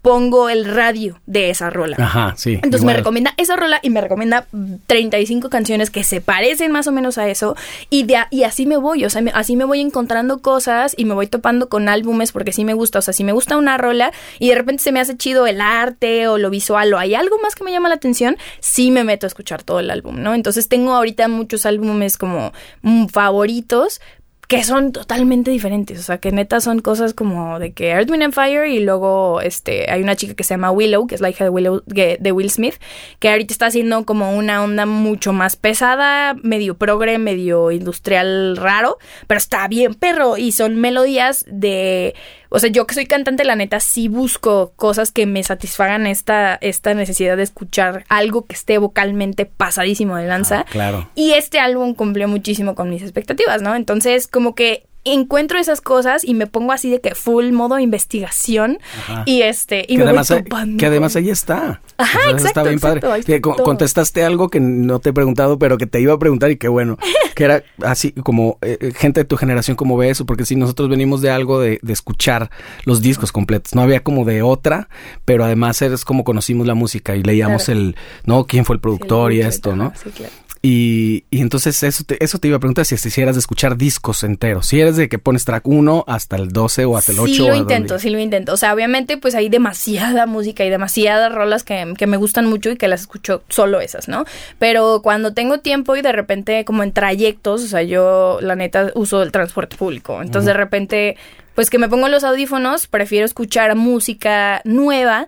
pongo el radio de esa rola. Ajá, sí. Entonces me recomienda esa rola y me recomienda 35 canciones que se parecen más o menos a eso y de y así me voy, o sea, me- así me voy encontrando cosas y me voy topando con álbumes porque sí me gusta, o sea, si me gusta una rola y de repente se me hace chido el arte o lo visual o hay algo más que me llama la atención, sí me meto a escuchar todo el álbum, ¿no? Entonces tengo ahorita muchos álbumes como mm, favoritos que son totalmente diferentes, o sea, que neta son cosas como de que Earth, Wind and Fire y luego este hay una chica que se llama Willow, que es la hija de Willow de Will Smith, que ahorita está haciendo como una onda mucho más pesada, medio progre, medio industrial raro, pero está bien perro y son melodías de o sea, yo que soy cantante, la neta, sí busco cosas que me satisfagan esta, esta necesidad de escuchar algo que esté vocalmente pasadísimo de lanza. Ah, claro. Y este álbum cumplió muchísimo con mis expectativas, ¿no? Entonces, como que encuentro esas cosas y me pongo así de que full modo investigación Ajá. y este y que me voy además, topando que además ahí está. Ajá, exacto, Está bien exacto, padre. está Que contestaste algo que no te he preguntado, pero que te iba a preguntar y qué bueno. que era así como eh, eh, gente de tu generación, ¿cómo ve eso? Porque si nosotros venimos de algo de, de escuchar los discos completos. No había como de otra, pero además es como conocimos la música y leíamos Claro. el, ¿no? ¿Quién fue el productor y Sí, esto, no? sí, claro. Y, y entonces eso te, eso te iba a preguntar si quisieras de escuchar discos enteros. Si eres de que pones track 1 hasta el 12 o hasta el 8. Sí lo intento, sí lo intento. O sea, obviamente pues hay demasiada música y demasiadas rolas que, que me gustan mucho y que las escucho solo esas, ¿no? Pero cuando tengo tiempo y de repente como en trayectos, o sea, yo la neta uso el transporte público. Entonces de repente pues que me pongo los audífonos, prefiero escuchar música nueva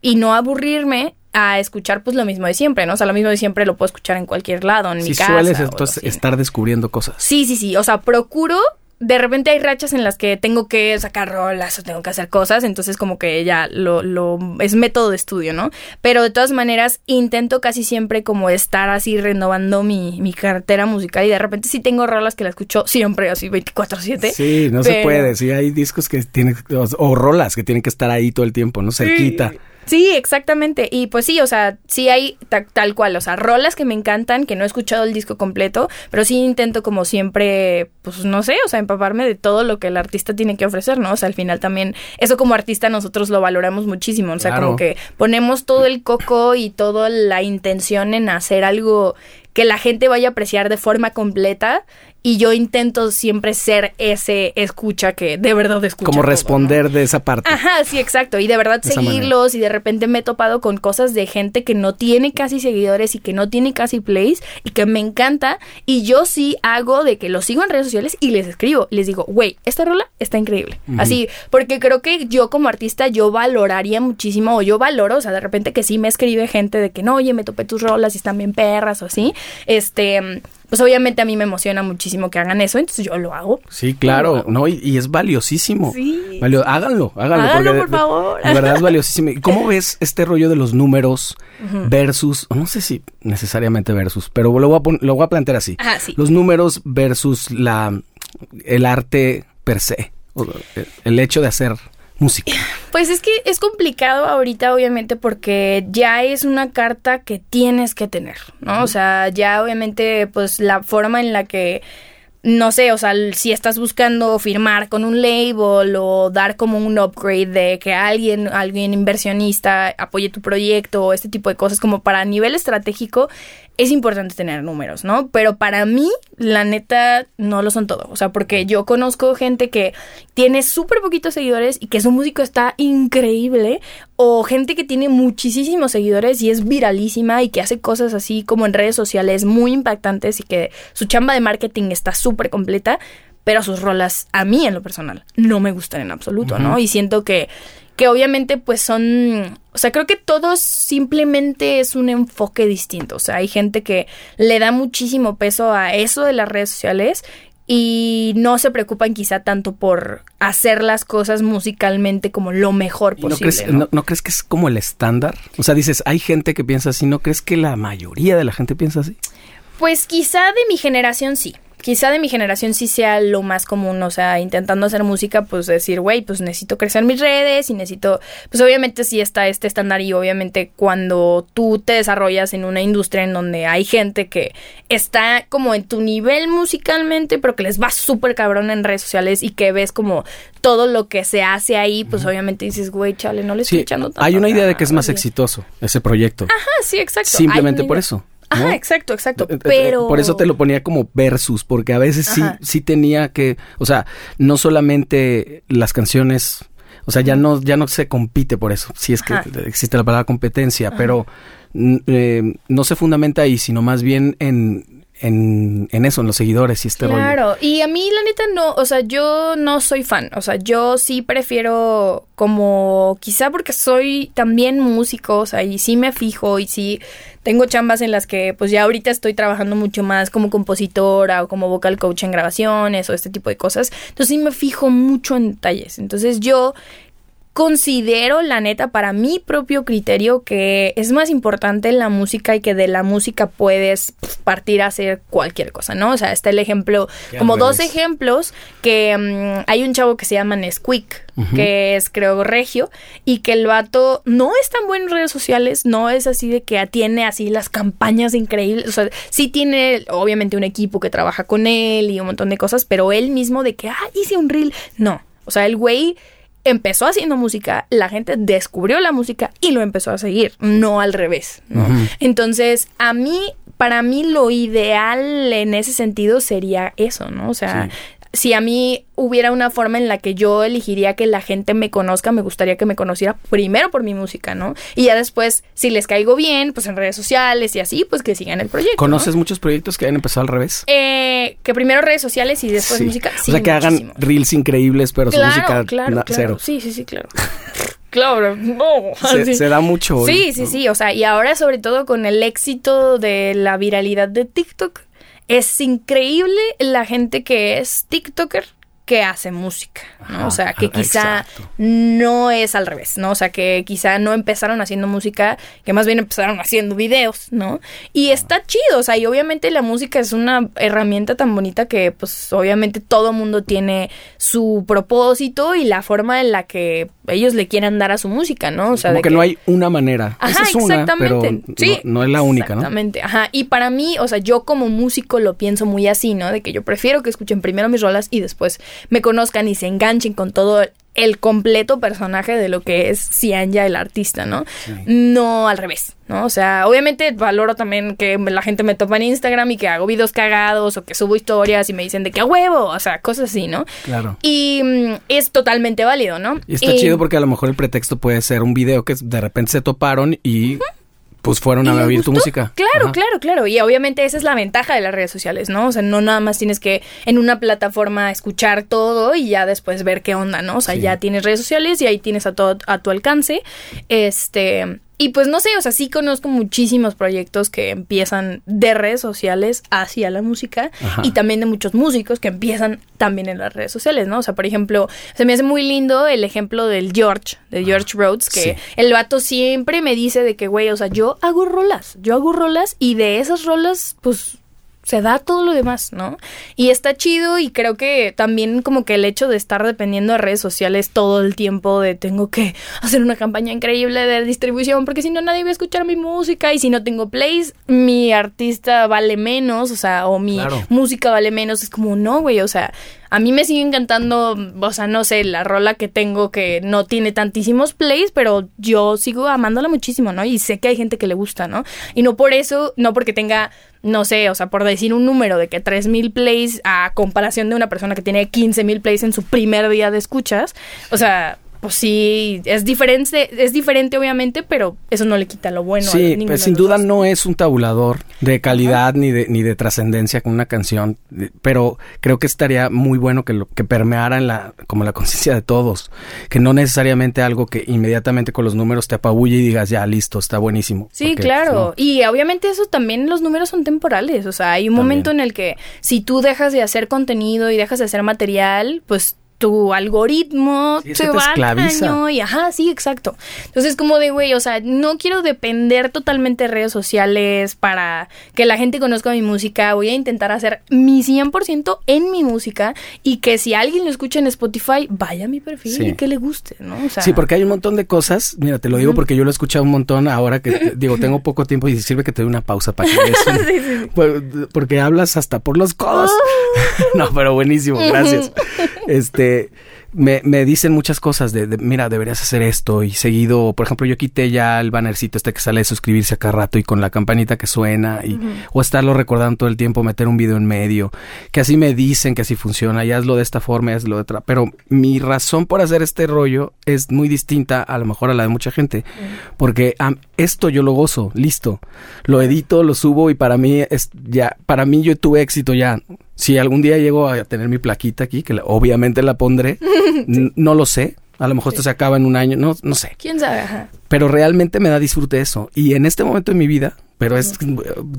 y no aburrirme a escuchar pues lo mismo de siempre, ¿no? O sea, lo mismo de siempre lo puedo escuchar en cualquier lado, en Si mi casa. sueles o entonces así. estar descubriendo cosas. Sí, sí, sí. O sea, procuro. De repente hay rachas en las que tengo que sacar rolas o tengo que hacer cosas, entonces como que ya lo, lo es método de estudio, ¿no? Pero de todas maneras intento casi siempre como estar así renovando mi, mi cartera musical y de repente sí tengo rolas que la escucho siempre así 24/7. Sí, no se puede. Sí, hay discos que tienen, o, o rolas que tienen que estar ahí todo el tiempo, ¿no? Cerquita. Sí, exactamente. Y pues sí, o sea, sí hay ta- tal cual, o sea, rolas que me encantan, que no he escuchado el disco completo, pero sí intento como siempre, pues no sé, o sea, empaparme de todo lo que el artista tiene que ofrecer, ¿no? O sea, al final también, eso como artista nosotros lo valoramos muchísimo, o sea, Claro. como que ponemos todo el coco y toda la intención en hacer algo que la gente vaya a apreciar de forma completa y yo intento siempre ser ese escucha que de verdad escucha. Como todo, ¿no? responder de esa parte. Ajá, sí, exacto. Y de verdad De seguirlos y de repente me he topado con cosas de gente que no tiene casi seguidores y que no tiene casi plays y que me encanta. Y yo sí hago de que los sigo en redes sociales y les escribo. Les digo, güey, esta rola está increíble. Así, porque creo que yo como artista yo valoraría muchísimo o yo valoro, o sea, de repente que sí me escribe gente de que no, oye, me topé tus rolas y están bien perras o así. Este, pues obviamente a mí me emociona muchísimo que hagan eso, entonces yo lo hago. Sí, claro, no, y, es valiosísimo. Sí. háganlo, háganlo. Háganlo, por favor. De, verdad es valiosísimo. ¿Y cómo ves este rollo de los números versus, no sé si necesariamente versus, pero lo voy a, lo voy a plantear así. Ajá, sí. Los números versus la, el arte per se, el hecho de hacer música? Pues es que es complicado ahorita, obviamente, porque ya es una carta que tienes que tener, ¿no? O sea, ya obviamente, pues la forma en la que no sé, o sea, si estás buscando firmar con un label o dar como un upgrade de que alguien, alguien inversionista apoye tu proyecto o este tipo de cosas, como para nivel estratégico, es importante tener números, ¿no? Pero para mí, la neta, no lo son todo. O sea, porque yo conozco gente que tiene súper poquitos seguidores y que su músico está increíble. O gente que tiene muchísimos seguidores y es viralísima y que hace cosas así como en redes sociales muy impactantes y que su chamba de marketing está súper completa. Pero sus rolas, a mí en lo personal, no me gustan en absoluto, ¿no? Y siento que que obviamente pues son, o sea, creo que todos simplemente es un enfoque distinto, o sea, hay gente que le da muchísimo peso a eso de las redes sociales y no se preocupan quizá tanto por hacer las cosas musicalmente como lo mejor posible. ¿No crees, ¿no? crees que es como el estándar? O sea, dices, hay gente que piensa así, ¿no crees que la mayoría de la gente piensa así? Pues quizá de mi generación sí quizá de mi generación sí sea lo más común, o sea, intentando hacer música, pues decir, güey, pues necesito crecer mis redes y necesito, pues obviamente sí está este estándar y obviamente cuando tú te desarrollas en una industria en donde hay gente que está como en tu nivel musicalmente, pero que les va súper cabrón en redes sociales y que ves como todo lo que se hace ahí, pues obviamente dices, güey, chale, no le estoy echando tanto. Hay una idea de que es más exitoso ese proyecto. Ajá, sí, exacto. Simplemente por eso. Ajá, exacto, exacto. Pero. Por eso te lo ponía como versus, porque a veces sí, sí tenía que. O sea, no solamente las canciones. O sea, ya no, ya no se compite por eso, si es que existe la palabra competencia, pero eh, no se fundamenta ahí, sino más bien en en, en, eso, en los seguidores y este Claro, y a mí la neta no, o sea, yo no soy fan, o sea, yo sí prefiero como, quizá porque soy también músico, o sea, y sí me fijo y sí tengo chambas en las que pues ya ahorita estoy trabajando mucho más como compositora o como vocal coach en grabaciones o este tipo de cosas, entonces sí me fijo mucho en detalles, entonces yo considero, la neta, para mi propio criterio, que es más importante la música y que de la música puedes partir a hacer cualquier cosa, ¿no? O sea, está el ejemplo, como dos ejemplos, que mm, hay un chavo que se llama Nesquik, que es, creo, regio, y que el vato no es tan bueno en redes sociales, no es así de que tiene así las campañas increíbles, o sea, sí tiene, obviamente, un equipo que trabaja con él y un montón de cosas, pero él mismo de que, ah, hice un reel, no. O sea, el güey empezó haciendo música, la gente descubrió la música y lo empezó a seguir, no al revés, ¿no? Entonces, a mí, para mí lo ideal en ese sentido sería eso, ¿no? O sea, si a mí hubiera una forma en la que yo elegiría que la gente me conozca, me gustaría que me conociera primero por mi música, ¿no? Y ya después, si les caigo bien, pues en redes sociales y así, pues que sigan el proyecto. ¿Conoces muchos proyectos que hayan empezado al revés? Eh, que primero redes sociales y después música. Sí, o sea, que hagan reels increíbles, pero su música claro, cero. Sí, sí, sí, claro. Claro, se, da mucho. Sí, sí, sí. O sea, y ahora sobre todo con el éxito de la viralidad de TikTok, es increíble la gente que es TikToker que hace música, ¿no? o sea, que quizá no es al revés, ¿no? O sea, que quizá no empezaron haciendo música, que más bien empezaron haciendo videos, ¿no? Y está chido, o sea, y obviamente la música es una herramienta tan bonita que, pues, obviamente todo mundo tiene su propósito y la forma en la que ellos le quieran dar a su música, ¿no? O sea, Como que, no hay una manera. Ajá, es exactamente. Una, pero sí, no, es la única, ¿no? Exactamente, ajá. Y para mí, o sea, yo como músico lo pienso muy así, ¿no? De que yo prefiero que escuchen primero mis rolas y después me conozcan y se enganchen con todo el completo personaje de lo que es Cianya el artista, ¿no? No al revés, ¿no? O sea, obviamente valoro también que la gente me topa en Instagram y que hago videos cagados o que subo historias y me dicen de que a huevo, o sea, cosas así, ¿no? Claro. Y mm, es totalmente válido, ¿no? Y está chido porque a lo mejor el pretexto puede ser un video que de repente se toparon y pues fueron a oír tu música. Claro, claro, claro. Y obviamente esa es la ventaja de las redes sociales, ¿no? O sea, no nada más tienes que en una plataforma escuchar todo y ya después ver qué onda, ¿no? O sea, ya tienes redes sociales y ahí tienes a todo a tu alcance. Este, y pues no sé, o sea, sí conozco muchísimos proyectos que empiezan de redes sociales hacia la música y también de muchos músicos que empiezan también en las redes sociales, ¿no? O sea, por ejemplo, se me hace muy lindo el ejemplo del George, de George Rhodes, que el vato siempre me dice de que, güey, o sea, yo hago rolas, yo hago rolas y de esas rolas, pues se da todo lo demás, ¿no? Y está chido y creo que también como que el hecho de estar dependiendo de redes sociales todo el tiempo de tengo que hacer una campaña increíble de distribución porque si no nadie va a escuchar mi música y si no tengo plays mi artista vale menos, o sea, o mi música vale menos, es como no, güey, o sea, a mí me sigue encantando, o sea, no sé, la rola que tengo que no tiene tantísimos plays, pero yo sigo amándola muchísimo, ¿no? Y sé que hay gente que le gusta, ¿no? Y no por eso, no porque tenga, no sé, o sea, por decir un número de que 3000 plays a comparación de una persona que tiene 15000 plays en su primer día de escuchas, o sea, pues sí, es diferente, es diferente obviamente, pero eso no le quita lo bueno. Sí, pues sin duda no es un tabulador de calidad ni de, ni de trascendencia con una canción, pero creo que estaría muy bueno que lo que permeara en la, como la conciencia de todos, que no necesariamente algo que inmediatamente con los números te apabulle y digas ya listo, está buenísimo. Sí, claro, y obviamente eso también los números son temporales, o sea, hay un momento en el que si tú dejas de hacer contenido y dejas de hacer material, pues tu algoritmo se va al y ajá, sí, exacto. Entonces como de, güey, o sea, no quiero depender totalmente de redes sociales para que la gente conozca mi música, voy a intentar hacer mi 100% en mi música y que si alguien lo escucha en Spotify, vaya a mi perfil y que le guste, ¿no? O sea, sí, porque hay un montón de cosas, mira, te lo digo porque yo lo he escuchado un montón ahora que, digo, tengo poco tiempo y sirve que te dé una pausa para que eso, pues, porque hablas hasta por los codos. no, pero buenísimo, gracias. Este, me, me dicen muchas cosas de, mira, deberías hacer esto y seguido, por ejemplo, yo quité ya el bannercito este que sale de suscribirse a cada rato y con la campanita que suena y, o estarlo recordando todo el tiempo, meter un video en medio, que así me dicen que así funciona y hazlo de esta forma y hazlo de otra, pero mi razón por hacer este rollo es muy distinta a lo mejor a la de mucha gente, porque esto yo lo gozo, listo, lo edito, lo subo y para mí es ya, para mí yo tuve éxito ya, si algún día llego a tener mi plaquita aquí, que obviamente la pondré, no lo sé. A lo mejor esto se acaba en un año, no, no sé. ¿Quién sabe? Pero realmente me da disfrute eso. Y en este momento de mi vida, pero es,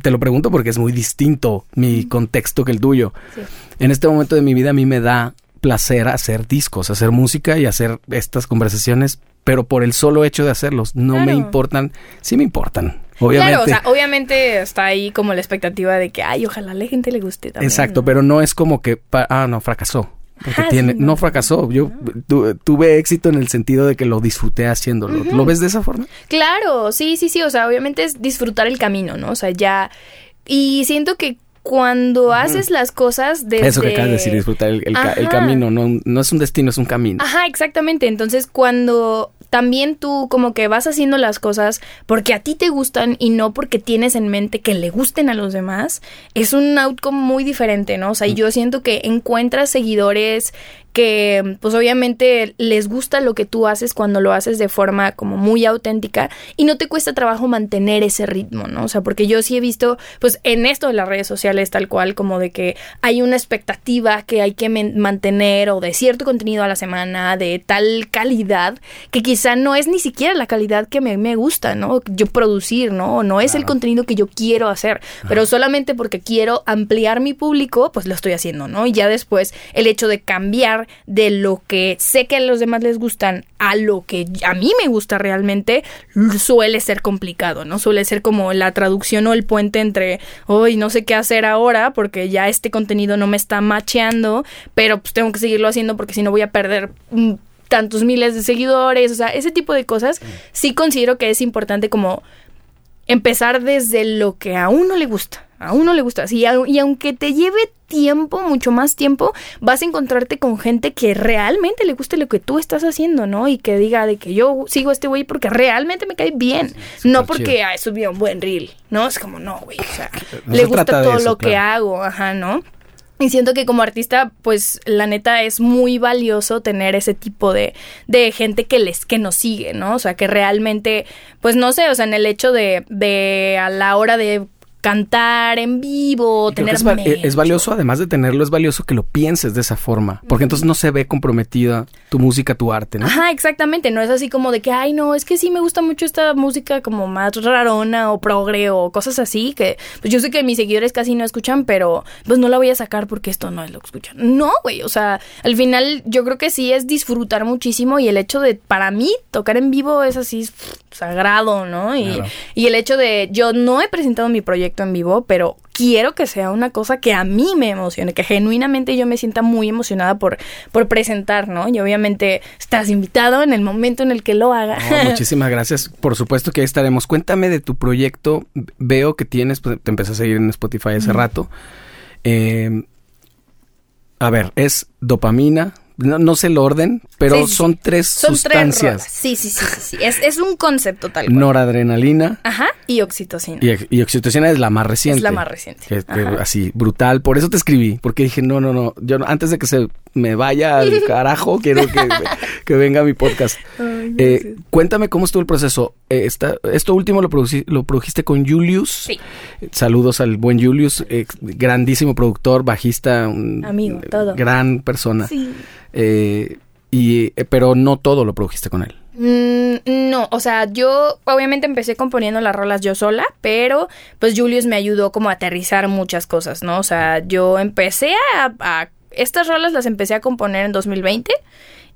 te lo pregunto porque es muy distinto mi contexto que el tuyo. En este momento de mi vida a mí me da placer hacer discos, hacer música y hacer estas conversaciones, pero por el solo hecho de hacerlos. No me importan, sí me importan, Obviamente. Claro, o sea, obviamente está ahí como la expectativa de que, ay, ojalá a la gente le guste también. Exacto, pero no es como que, ah, no, fracasó. Porque tiene, no. fracasó. Yo tuve éxito en el sentido de que lo disfruté haciéndolo. ¿Lo ves de esa forma? Claro, sí, sí, sí. O sea, obviamente es disfrutar el camino, ¿no? O sea, ya. Y siento que cuando haces las cosas desde... Eso que acabas de decir, disfrutar el, el camino, no, no es un destino, es un camino. Ajá, exactamente. Entonces, cuando también tú como que vas haciendo las cosas porque a ti te gustan y no porque tienes en mente que le gusten a los demás, es un outcome muy diferente, ¿no? O sea, mm. yo siento que encuentras seguidores que pues obviamente les gusta lo que tú haces cuando lo haces de forma como muy auténtica y no te cuesta trabajo mantener ese ritmo, ¿no? O sea, porque yo sí he visto pues en esto de las redes sociales tal cual como de que hay una expectativa que hay que mantener o de cierto contenido a la semana de tal calidad que quizá no es ni siquiera la calidad que me, me gusta, ¿no? Yo producir, ¿no? No es el contenido que yo quiero hacer, pero solamente porque quiero ampliar mi público, pues lo estoy haciendo, ¿no? Y ya después el hecho de cambiar de lo que sé que a los demás les gustan a lo que a mí me gusta realmente suele ser complicado, ¿no? Suele ser como la traducción o el puente entre, hoy no sé qué hacer ahora porque ya este contenido no me está macheando, pero pues tengo que seguirlo haciendo porque si no voy a perder mm, tantos miles de seguidores, o sea, ese tipo de cosas sí considero que es importante como empezar desde lo que a uno le gusta a uno le gusta. y aunque te lleve tiempo, mucho más tiempo, vas a encontrarte con gente que realmente le guste lo que tú estás haciendo, ¿no? Y que diga de que yo sigo a este güey porque realmente me cae bien. no porque ah, subió un buen reel, ¿no? Es como, no, güey. O sea, le gusta todo lo que hago, ajá, ¿no? Y siento que como artista, pues la neta es muy valioso tener ese tipo de, de gente que les, que nos sigue, ¿no? O sea, que realmente, pues no sé, o sea, en el hecho de, de a la hora de cantar en vivo, tener es, merch. es valioso, además de tenerlo, es valioso que lo pienses de esa forma. Porque entonces no se ve comprometida tu música, tu arte, ¿no? Ajá, exactamente. No es así como de que, ay, no, es que sí me gusta mucho esta música como más rarona o progre o cosas así. Que pues yo sé que mis seguidores casi no escuchan, pero pues no la voy a sacar porque esto no es lo que escuchan. No, güey. O sea, al final yo creo que sí es disfrutar muchísimo y el hecho de, para mí, tocar en vivo es así sagrado, ¿no? Y, Claro. y el hecho de, yo no he presentado mi proyecto en vivo, pero quiero que sea una cosa que a mí me emocione, que genuinamente yo me sienta muy emocionada por, por presentar, ¿no? Y obviamente estás invitado en el momento en el que lo haga. No, muchísimas gracias. Por supuesto que ahí estaremos. Cuéntame de tu proyecto. Veo que tienes, pues, te empecé a seguir en Spotify hace rato. Eh, a ver, es dopamina. No, no sé el orden, pero Sí, sí, son tres Son sustancias. Sí, sí, sí, sí, sí. Es, es un concepto tal cual. Noradrenalina Ajá, y oxitocina. y, y oxitocina es la más reciente. Es la más reciente. Que- que Ajá. así, brutal. Por eso te escribí, porque dije, no, no, no. Yo antes de que se me vaya al carajo, quiero que, que venga mi podcast. Ay, Eh, cuéntame cómo estuvo el proceso. Eh, esta- esto último lo, produjiste con Julius. Sí. Saludos al buen Julius, eh, grandísimo productor, bajista, un Amigo, todo. gran persona. Sí. Eh, y, eh, pero no todo lo produjiste con él. Mm, no, o sea, yo obviamente empecé componiendo las rolas yo sola, pero pues Julius me ayudó como a aterrizar muchas cosas, ¿no? O sea, yo empecé a, a- estas rolas las empecé a componer en 2020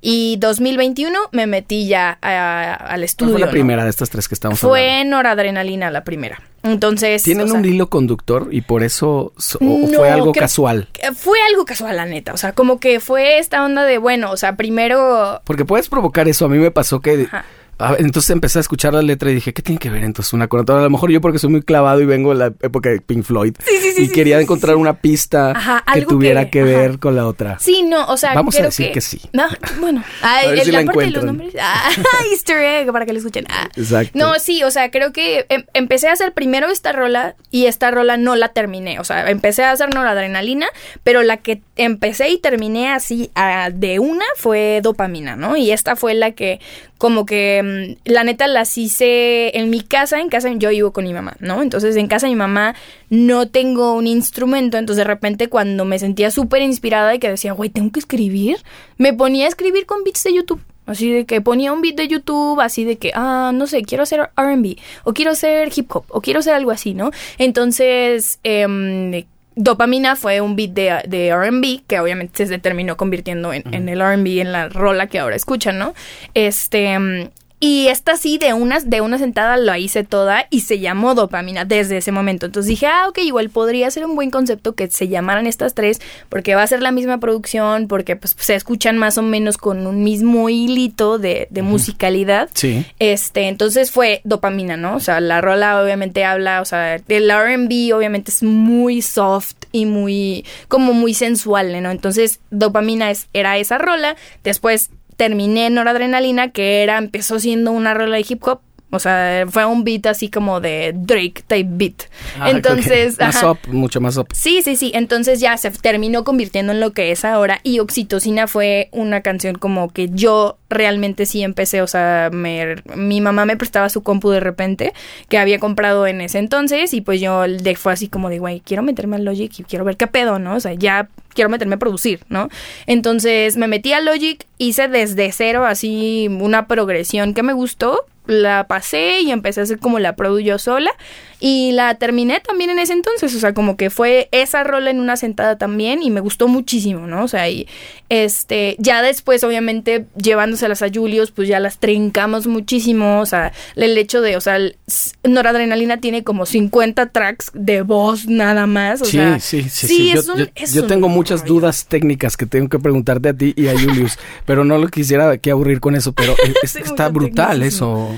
y 2021 me metí ya a- al ¿Cuál estudio. fue la ¿no? primera de estas tres que estamos hablando? Fue Noradrenalina la primera. Entonces, ¿Tienen o sea, un hilo conductor y por eso so- No, fue algo creo- casual? Fue algo casual, la neta. O sea, como que fue esta onda de, bueno, o sea, primero Porque puedes provocar eso. A mí me pasó que... Ajá. A entonces empecé a escuchar la letra y dije, ¿qué tiene que ver entonces una con otra? A lo mejor yo porque soy muy clavado y vengo de la época de Pink Floyd. sí, y sí, quería sí, sí, encontrar una pista Ajá, que tuviera que, que- ver ajá. con la otra. Sí, no, o sea, Vamos a creo decir que sí. No, bueno. A ver el- si la parte de los nombres. Ah, easter egg para que lo escuchen. Ah. Exacto. No, sí, o sea, creo que em- empecé a hacer primero esta rola y esta rola no la terminé. O sea, empecé a hacer noradrenalina, pero la que empecé y terminé así ah, de una fue dopamina, ¿no? Y esta fue la que como que la neta las hice en mi casa, en casa yo vivo con mi mamá, ¿no? Entonces en casa de mi mamá no tengo un instrumento, entonces de repente cuando me sentía súper inspirada y que decía, güey, tengo que escribir, me ponía a escribir con beats de YouTube. Así de que ponía un beat de YouTube, así de que, ah, no sé, quiero hacer RB, o quiero hacer hip hop, o quiero hacer algo así, ¿no? Entonces, em, Dopamina fue un beat de, de RB que obviamente se terminó convirtiendo en, en el RB, en la rola que ahora escuchan, ¿no? Este. Y esta sí, de una, de una sentada la hice toda y se llamó dopamina desde ese momento. Entonces dije, ah, ok, igual podría ser un buen concepto que se llamaran estas tres, porque va a ser la misma producción, porque pues se escuchan más o menos con un mismo hilito de, de musicalidad. Sí. Este, entonces fue dopamina, ¿no? O sea, la rola obviamente habla, o sea, el RB obviamente es muy soft y muy, como muy sensual, ¿no? Entonces, dopamina es, era esa rola. Después terminé en noradrenalina, que era, empezó siendo una rola de hip hop. O sea, fue un beat así como de Drake type beat. Ah, Entonces. Más ajá. up, mucho más up. Sí, sí, sí. Entonces ya se terminó convirtiendo en lo que es ahora. Y Oxitocina fue una canción como que yo realmente sí empecé. O sea, me- mi mamá me prestaba su compu de repente que había comprado en ese entonces. Y pues yo de, fue así como de, güey, quiero meterme al Logic y quiero ver qué pedo, ¿no? O sea, ya quiero meterme a producir, ¿no? Entonces me metí a Logic, hice desde cero así una progresión que me gustó la pasé y empecé a hacer como la produ yo sola y la terminé también en ese entonces, o sea, como que fue esa rola en una sentada también y me gustó muchísimo, ¿no? O sea, y este, ya después obviamente llevándoselas a Julius, pues ya las trincamos muchísimo, o sea, el hecho de, o sea, el- Noradrenalina tiene como 50 tracks de voz nada más, o sí, sea, sí, sí, sí, sí. es yo, un- yo- es yo un tengo muchas rollo. dudas técnicas que tengo que preguntarte a ti y a Julius, pero no lo quisiera que aburrir con eso, pero es- es- Sí, está brutal eso.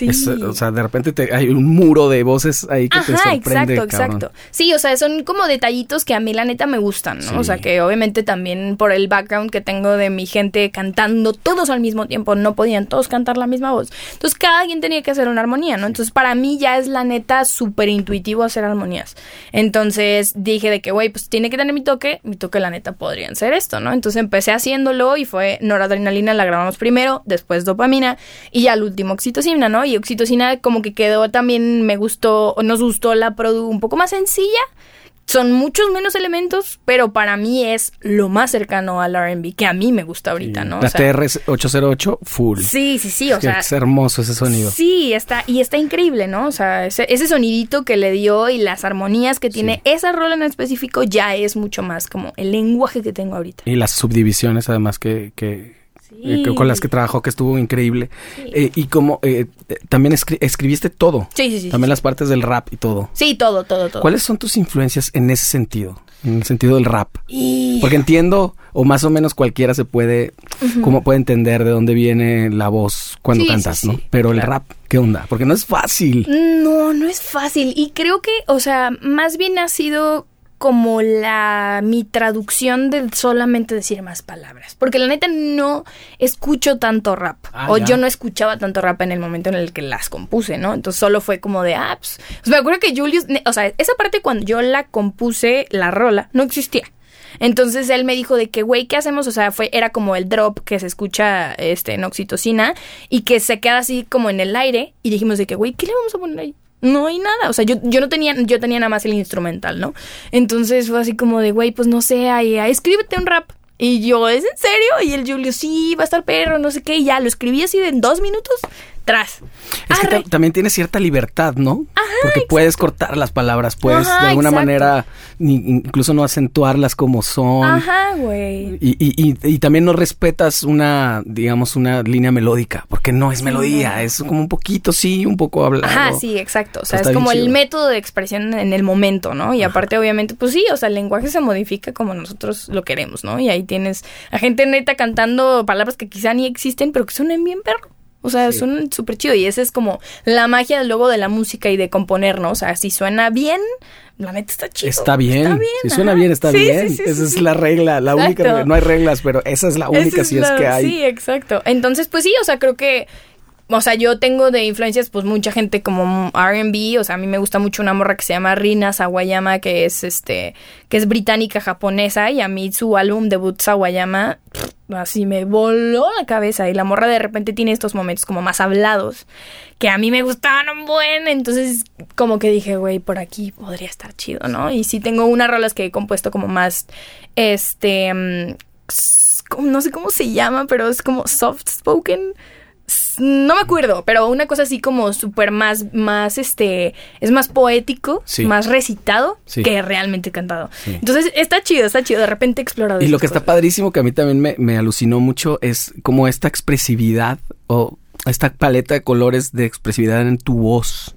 Sí. Es, o sea, de repente te- hay un muro de voces ahí que te Ajá, sorprende. exacto, cabrón. exacto. Sí, o sea, son como detallitos que a mí la neta me gustan, ¿no? Sí. O sea, que obviamente también por el background que tengo de mi gente cantando todos al mismo tiempo, no podían todos cantar la misma voz. Entonces, cada quien tenía que hacer una armonía, ¿no? Entonces, para mí ya es la neta súper intuitivo hacer armonías. Entonces, dije de que, güey, pues tiene que tener mi toque, mi toque la neta podrían ser esto, ¿no? Entonces, empecé haciéndolo y fue noradrenalina, la grabamos primero, después dopamina y ya al último oxitocina, ¿no? Y Oxitocina como que quedó también, me gustó, nos gustó la produ un poco más sencilla. Son muchos menos elementos, pero para mí es lo más cercano al RB que a mí me gusta ahorita, ¿no? La TR-808, full. Sí, sí, sí, o es sea. Es hermoso ese sonido. Sí, está, y está increíble, ¿no? O sea, ese, ese sonidito que le dio y las armonías que tiene esa rola en específico ya es mucho más como el lenguaje que tengo ahorita. Y las subdivisiones, además, que, que eh, con las que trabajó, que estuvo increíble. Eh, y como eh, también escribiste todo. Sí, sí, sí. También las partes del rap y todo. Sí, todo, todo, todo. ¿Cuáles son tus influencias en ese sentido? En el sentido del rap. Porque entiendo, o más o menos cualquiera se puede, como puede entender de dónde viene la voz cuando cantas, ¿no? Pero el rap, ¿qué onda? Porque no es fácil. No, no es fácil. Y creo que, o sea, más bien ha sido como la mi traducción de solamente decir más palabras. Porque la neta no escucho tanto rap. Ah, o ya. yo no escuchaba tanto rap en el momento en el que las compuse, ¿no? Entonces solo fue como de apps. me acuerdo que Julius, o sea, esa parte cuando yo la compuse, la rola, no existía. Entonces él me dijo de que, güey, ¿qué hacemos? O sea, fue, era como el drop que se escucha este, en oxitocina y que se queda así como en el aire. Y dijimos de que, güey, ¿qué le vamos a poner ahí? No hay nada, o sea, yo, yo no tenía, yo tenía nada más el instrumental, ¿no? Entonces fue así como de, güey, pues no sé, ahí, escríbete un rap. Y yo, ¿es en serio? Y el Julio, sí, va a estar perro, no sé qué. Y ya lo escribí así de en dos minutos, tras. Es que Arre. también tiene cierta libertad, ¿no? Porque puedes cortar las palabras, puedes Ajá, de alguna exacto. manera ni- incluso no acentuarlas como son. Ajá, güey. Y, y, y, y también no respetas una, digamos, una línea melódica, porque no es melodía, es como un poquito, sí, un poco hablado. Ajá, sí, exacto. O sea, Está es como el chido. método de expresión en el momento, ¿no? Y aparte, obviamente, pues sí, o sea, el lenguaje se modifica como nosotros lo queremos, ¿no? Y ahí tienes a gente neta cantando palabras que quizá ni existen, pero que suenan bien perro. O sea, suenan súper chido. Y esa es como la magia luego de la música y de componer, ¿no? O sea, si suena bien, la neta está chido. Está bien, si suena bien, está Sí, bien. sí, sí, esa sí, es sí. la regla, la única regla. No hay reglas, pero esa es la única si es que hay. Sí, exacto. Entonces, pues sí, o sea, creo que. O sea, yo tengo de influencias, pues mucha gente como RB. O sea, a mí me gusta mucho una morra que se llama Rina Sawayama, que es este. que es británica japonesa. Y a mí su álbum debut Sawayama. Así me voló la cabeza. Y la morra de repente tiene estos momentos como más hablados. Que a mí me gustaban un buen. Entonces, como que dije, güey, por aquí podría estar chido, ¿no? Y sí tengo unas rolas que he compuesto como más. Este. mm, no sé cómo se llama, pero es como soft spoken. No me acuerdo, pero una cosa así como súper más, más, este, es más poético, Sí. más recitado Sí. que realmente cantado. Sí. Entonces está chido, está chido, de repente explorado Y lo que está padrísimo, que a mí también me, me alucinó mucho, es como esta expresividad o esta paleta de colores de expresividad en tu voz.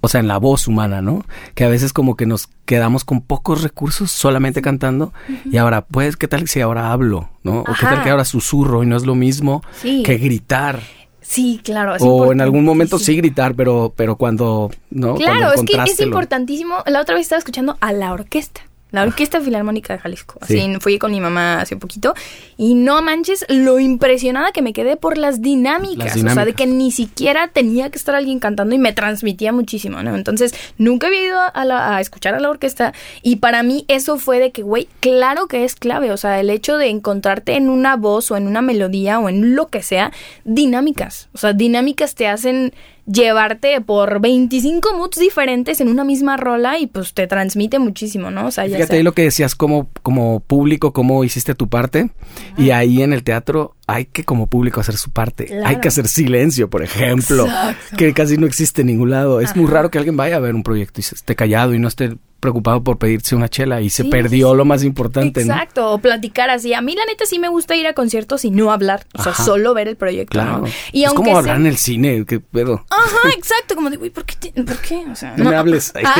O sea, en la voz humana, ¿no? Que a veces como que nos quedamos con pocos recursos solamente cantando. Y ahora, pues, ¿qué tal si ahora hablo? ¿No? O qué tal que ahora susurro y no es lo mismo Sí. que gritar. Sí, claro. o en algún momento sí gritar, pero, pero cuando, ¿no? Claro, cuando es que es importantísimo. La otra vez estaba escuchando a la orquesta. La Orquesta Filarmónica de Jalisco. Así Sí. fui con mi mamá hace poquito. Y no manches lo impresionada que me quedé por las dinámicas. Las O sea, de que ni siquiera tenía que estar alguien cantando y me transmitía muchísimo, ¿no? Entonces, nunca había ido a, la- a escuchar a la orquesta. Y para mí eso fue de que, güey, claro que es clave. O sea, el hecho de encontrarte en una voz o en una melodía o en lo que sea, dinámicas. O sea, dinámicas te hacen llevarte por 25 moods diferentes en una misma rola y pues te transmite muchísimo, ¿no? O sea, ya Fíjate sea- ahí lo que decías como, como público, cómo hiciste tu parte. Y ahí en el teatro hay que como público hacer su parte. Claro. Hay que hacer silencio, por ejemplo. Exacto. Que casi no existe en ningún lado. Es muy raro que alguien vaya a ver un proyecto y se esté callado y no esté preocupado por pedirse una chela y se perdió sí. lo más importante, ¿no? Exacto, o platicar así. A mí la neta sí me gusta ir a conciertos y no hablar, o sea, Ajá. solo ver el proyecto, Claro. ¿no? Y es aunque como sea- hablar en el cine, qué pedo. Ajá, exacto, como de, güey, ¿por qué? te- ¿Por qué? O sea, No me hables. Ah,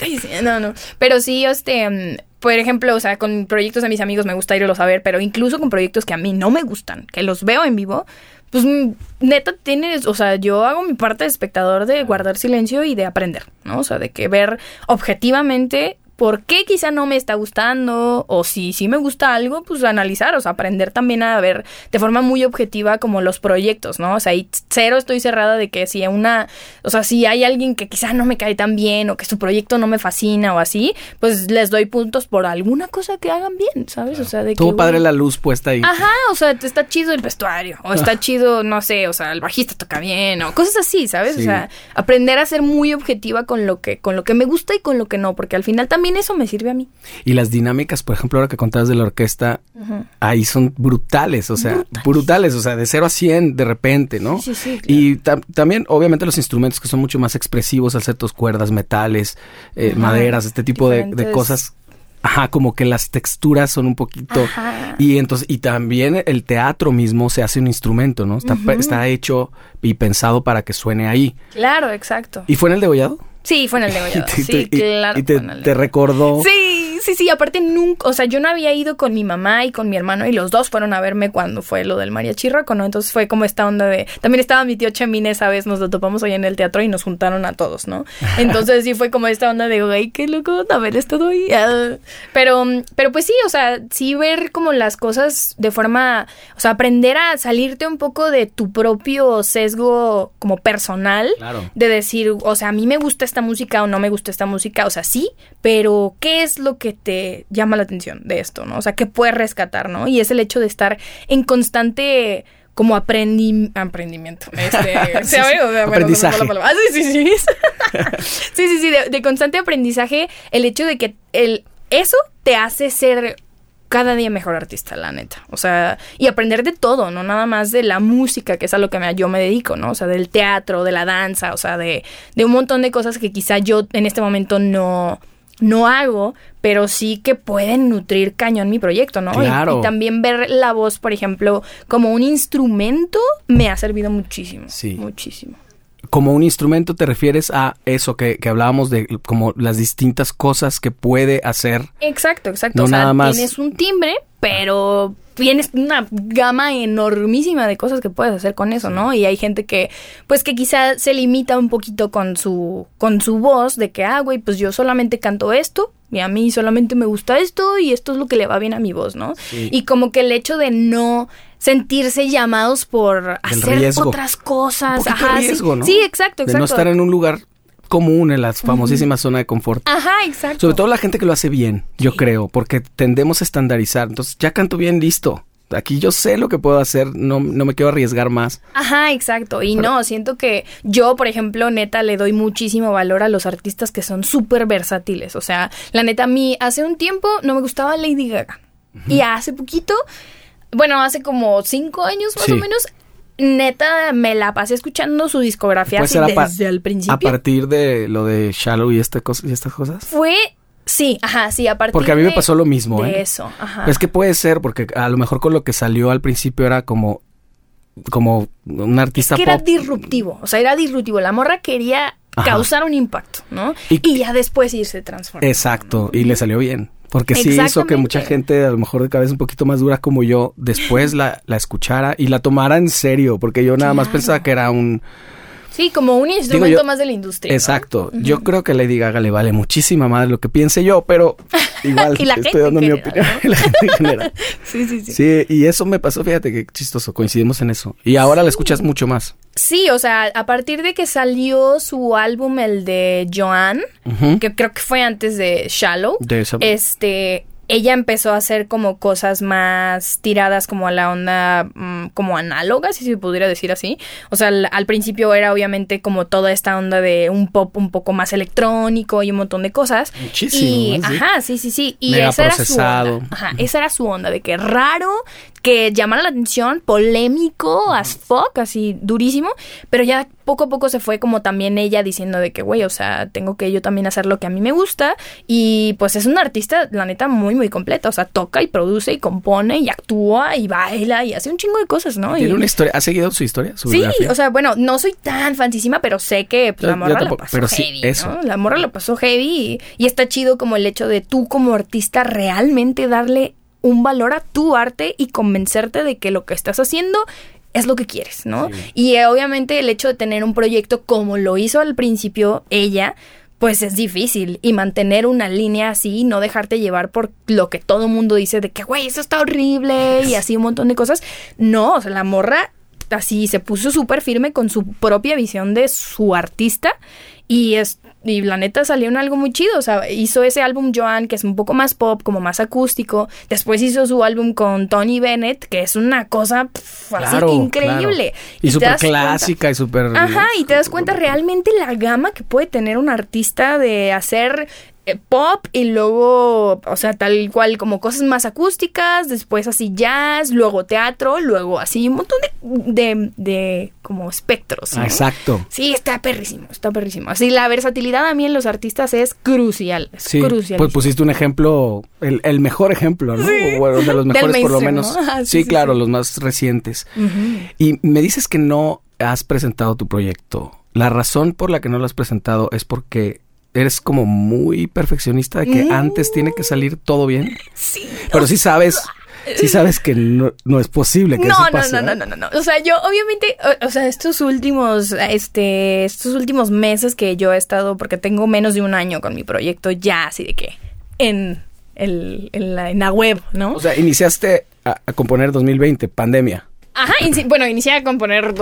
sí, no, no. Pero sí, este, mm, por ejemplo, o sea, con proyectos de mis amigos me gusta irlos a ver, pero incluso con proyectos que a mí no me gustan, que los veo en vivo, pues mm, neta tienes, o sea, yo hago mi parte de espectador de guardar silencio y de aprender, ¿no? O sea, de que ver objetivamente por qué quizá no me está gustando o si sí me gusta algo, pues analizar, o sea, aprender también a ver de forma muy objetiva como los proyectos, ¿no? O sea, y cero estoy cerrada de que si una, o sea, si hay alguien que quizá no me cae tan bien o que su proyecto no me fascina o así, pues les doy puntos por alguna cosa que hagan bien, ¿sabes? O sea, de Tuvo que padre la luz puesta ahí. Ajá, o sea, está chido el vestuario, o está chido, no sé, o sea, el bajista toca bien, o cosas así, ¿sabes? Sí. O sea, aprender a ser muy objetiva con lo que, con lo que me gusta y con lo que no, porque al final también eso me sirve a mí. Y las dinámicas, por ejemplo, ahora que contabas de la orquesta, ahí son brutales, o sea, brutales. o sea, de 0 a 100 de repente, ¿no? Sí, sí, claro. Y tam- también, obviamente, los instrumentos que son mucho más expresivos al ser tus cuerdas, metales, eh, maderas, este tipo de, cosas. Ajá, como que las texturas son un poquito. Ajá. Y entonces, y también el teatro mismo se hace un instrumento, ¿no? Está, está hecho y pensado para que suene ahí. Claro, exacto. ¿Y fue en el degollado? Sí, fue en el degollado. Y te- Sí, claro. y te, recordó. Sí, sí, sí. Aparte, nunca, o sea, yo no había ido con mi mamá y con mi hermano y los dos fueron a verme cuando fue lo del mariachi roco, ¿no? Entonces fue como esta onda de. También estaba mi tío Chemín esa vez, nos lo topamos ahí en el teatro y nos juntaron a todos, ¿no? Entonces sí fue como esta onda de, güey, qué loco haber estado ahí. Ah. Pero, pero pues sí, o sea, sí ver como las cosas de forma. O sea, aprender a salirte un poco de tu propio sesgo como personal Claro. de decir, o sea, a mí me gusta esta música o no me gusta esta música, o sea, sí, pero ¿qué es lo que te llama la atención de esto, no? O sea, ¿qué puedes rescatar, no? Y es el hecho de estar en constante como aprendi aprendimiento. Este, sí. O sea, bueno, Aprendizaje. Ah, sí, sí, sí. sí, sí, sí, de, de constante aprendizaje, el hecho de que el, eso te hace ser cada día mejor artista, la neta. O sea, y aprender de todo, no nada más de la música, que es a lo que me- yo me dedico, ¿no? O sea, del teatro, de la danza, o sea, de, de un montón de cosas que quizá yo en este momento no, no hago, pero sí que pueden nutrir cañón mi proyecto, ¿no? Y- Claro. Y, también ver la voz, por ejemplo, como un instrumento me ha servido muchísimo. Sí. Muchísimo. Como un instrumento te refieres a eso que, que hablábamos de como las distintas cosas que puede hacer. Exacto, exacto. No o sea, nada más- tienes un timbre, pero tienes una gama enormísima de cosas que puedes hacer con eso, ¿no? Y hay gente que, pues que quizá se limita un poquito con su, con su voz, de que, ah, güey, pues yo solamente canto esto, y a mí solamente me gusta esto, y esto es lo que le va bien a mi voz, ¿no? Sí. Y como que el hecho de no sentirse llamados por hacer riesgo. otras cosas. Un Ajá, sí. riesgo, ¿no? Sí, exacto, De exacto. no estar en un lugar común, en la famosísima zona de confort. Ajá, exacto. Sobre todo la gente que lo hace bien, yo creo, porque tendemos a estandarizar. Entonces, ya canto bien, listo. Aquí yo sé lo que puedo hacer, no, no me quiero arriesgar más. Ajá, exacto. Y no, siento que yo, por ejemplo, neta, le doy muchísimo valor a los artistas que son súper versátiles. O sea, la neta, a mí hace un tiempo no me gustaba Lady Gaga. Y hace poquito, bueno, hace como cinco años más Sí. o menos, neta, me la pasé escuchando su discografía Puede así a desde el A principio. partir de lo de Shallow y, esta cosa, y estas cosas. Fue, sí, ajá, sí, a partir Porque a mí me pasó lo mismo, de ¿eh? eso, ajá. Es que puede ser, porque a lo mejor con lo que salió al principio era como, como un artista que era pop. disruptivo, o sea, era disruptivo. La morra quería Ajá. causar un impacto, ¿no? Y- Y, ya después irse transformando. Exacto, y le salió bien. Porque sí hizo que mucha gente, a lo mejor de cabeza un poquito más dura como yo, después la, la escuchara y la tomara en serio, porque yo nada más pensaba que era un... Sí, como un instrumento yo- más de la industria. ¿no? Exacto. Yo creo que Lady Gaga le vale muchísima más lo que piense yo, pero igual Y la estoy dando mi opinión. Y la gente en general. Sí, sí, sí, sí. Sí, y eso me pasó, fíjate qué chistoso, coincidimos en eso. Y ahora la escuchas mucho más. o sea, a partir de que salió su álbum, el de Joan, que creo que fue antes de Shallow, De esa- este, ella empezó a hacer como cosas más tiradas como a la onda mm, como análoga, si se pudiera decir así. O sea, al, al principio era obviamente como toda esta onda de un pop un poco más electrónico y un montón de cosas. Muchísimo, Y. Sí. ajá, sí, sí, sí. Y Mega esa era su procesado. onda. Ajá, esa era su onda de que raro, que llamara la atención, polémico, as fuck, así durísimo, pero ya poco a poco se fue como también ella diciendo de que, güey, o sea, tengo que yo también hacer lo que a mí me gusta y pues es una artista, la neta, muy, muy completa, o sea, toca y produce y compone y actúa y baila y hace un chingo de cosas, ¿no? Tiene Y- una historia. ¿Has seguido su historia? Su Sí, biografía? o sea, bueno, no soy tan fancísima, pero sé que pues, Yo- la morra la tampoco, pasó pero sí, heavy, eso. ¿no? La morra la pasó heavy y, y está chido como el hecho de tú como artista realmente darle un valor a tu arte y convencerte de que lo que estás haciendo es lo que quieres, ¿no? Sí. Y eh, obviamente el hecho de tener un proyecto como lo hizo al principio ella, pues es difícil. Y mantener una línea así, no dejarte llevar por lo que todo mundo dice de que, güey, eso está horrible y así un montón de cosas. No, o sea, la morra así se puso súper firme con su propia visión de su artista y es y la neta salió en algo muy chido, o sea, hizo ese álbum Joan que es un poco más pop, como más acústico, después hizo su álbum con Tony Bennett, que es una cosa así increíble. Y, súper clásica y súper... Ajá, y te das cuenta realmente la gama que puede tener un artista de hacer eh, pop y luego, o sea, tal cual como cosas más acústicas, después así jazz, luego teatro, luego así un montón de, de, como espectros. exacto. Sí, está perrísimo, está perrísimo. Así la versatilidad a mí en los artistas es crucial. sí, crucial. Pues pusiste un ejemplo, el, mejor ejemplo, ¿no? Bueno, de los mejores por lo menos. sí, claro, los más recientes. Y me dices que no has presentado tu proyecto. La razón por la que no lo has presentado es porque eres como muy perfeccionista de que mm. antes tiene que salir todo bien. Sí. Pero sí sabes, sí sabes que no, es posible que no, eso pase. No, no, no, no, no, O sea, yo obviamente, o, sea, estos últimos, este, estos últimos meses que yo he estado, porque tengo menos de un año con mi proyecto ya, así de que en, el, en, la, en la web, ¿no? O sea, iniciaste a, a componer 2020, pandemia. Ajá, bueno, inicié a componer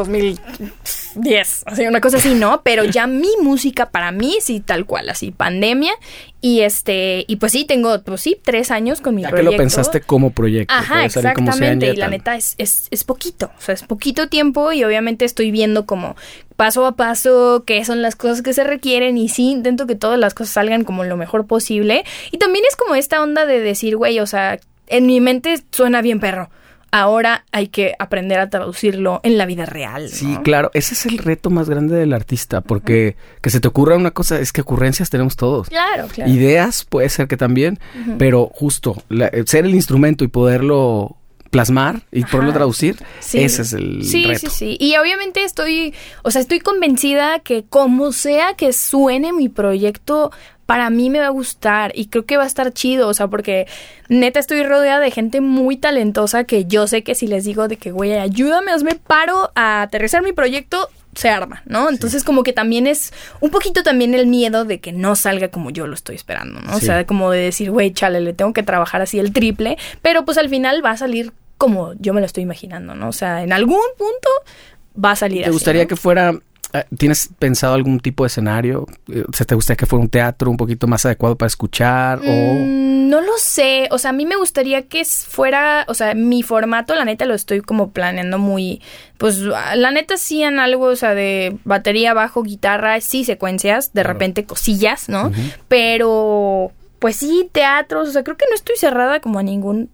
2010, así una cosa así, ¿no? Pero ya mi música para mí sí tal cual, así pandemia y este y pues sí tengo pues sí tres años con mi ya proyecto. que lo pensaste como proyecto. Ajá, exactamente. y la neta es, es, es poquito, o sea es poquito tiempo y obviamente estoy viendo como paso a paso qué son las cosas que se requieren y sí intento que todas las cosas salgan como lo mejor posible y también es como esta onda de decir güey, o sea en mi mente suena bien perro ahora hay que aprender a traducirlo en la vida real. Sí, claro, ese es el reto más grande del artista, porque que se te ocurra una cosa, es que ocurrencias tenemos todos. Claro, claro. Ideas puede ser que también, pero justo ser el instrumento y poderlo plasmar y poderlo traducir, ese es el sí, reto. Sí, sí, Y obviamente estoy, o sea, estoy convencida que como sea que suene mi proyecto, para mí me va a gustar y creo que va a estar chido, o sea, porque neta estoy rodeada de gente muy talentosa que yo sé que si les digo de que, güey, ayúdame, hazme paro a aterrizar mi proyecto, se arma, ¿no? Entonces como que también es un poquito también el miedo de que no salga como yo lo estoy esperando, ¿no? O sea, como de decir, güey, chale, le tengo que trabajar así el triple, pero pues al final va a salir como yo me lo estoy imaginando, ¿no? O sea, en algún punto va a salir ¿Te gustaría que fuera ¿Tienes pensado algún tipo de escenario? Eh, ¿Se te gustaría que fuera un teatro un poquito más adecuado para escuchar? o... Mm, no lo sé. O sea, a mí me gustaría que fuera, o sea, mi formato, la neta, lo estoy como planeando muy, pues, la neta sí en algo, o sea, de batería, bajo, guitarra, sí secuencias, de repente cosillas, ¿no? Pero, pues sí, teatros, o sea, creo que no estoy cerrada como a ningún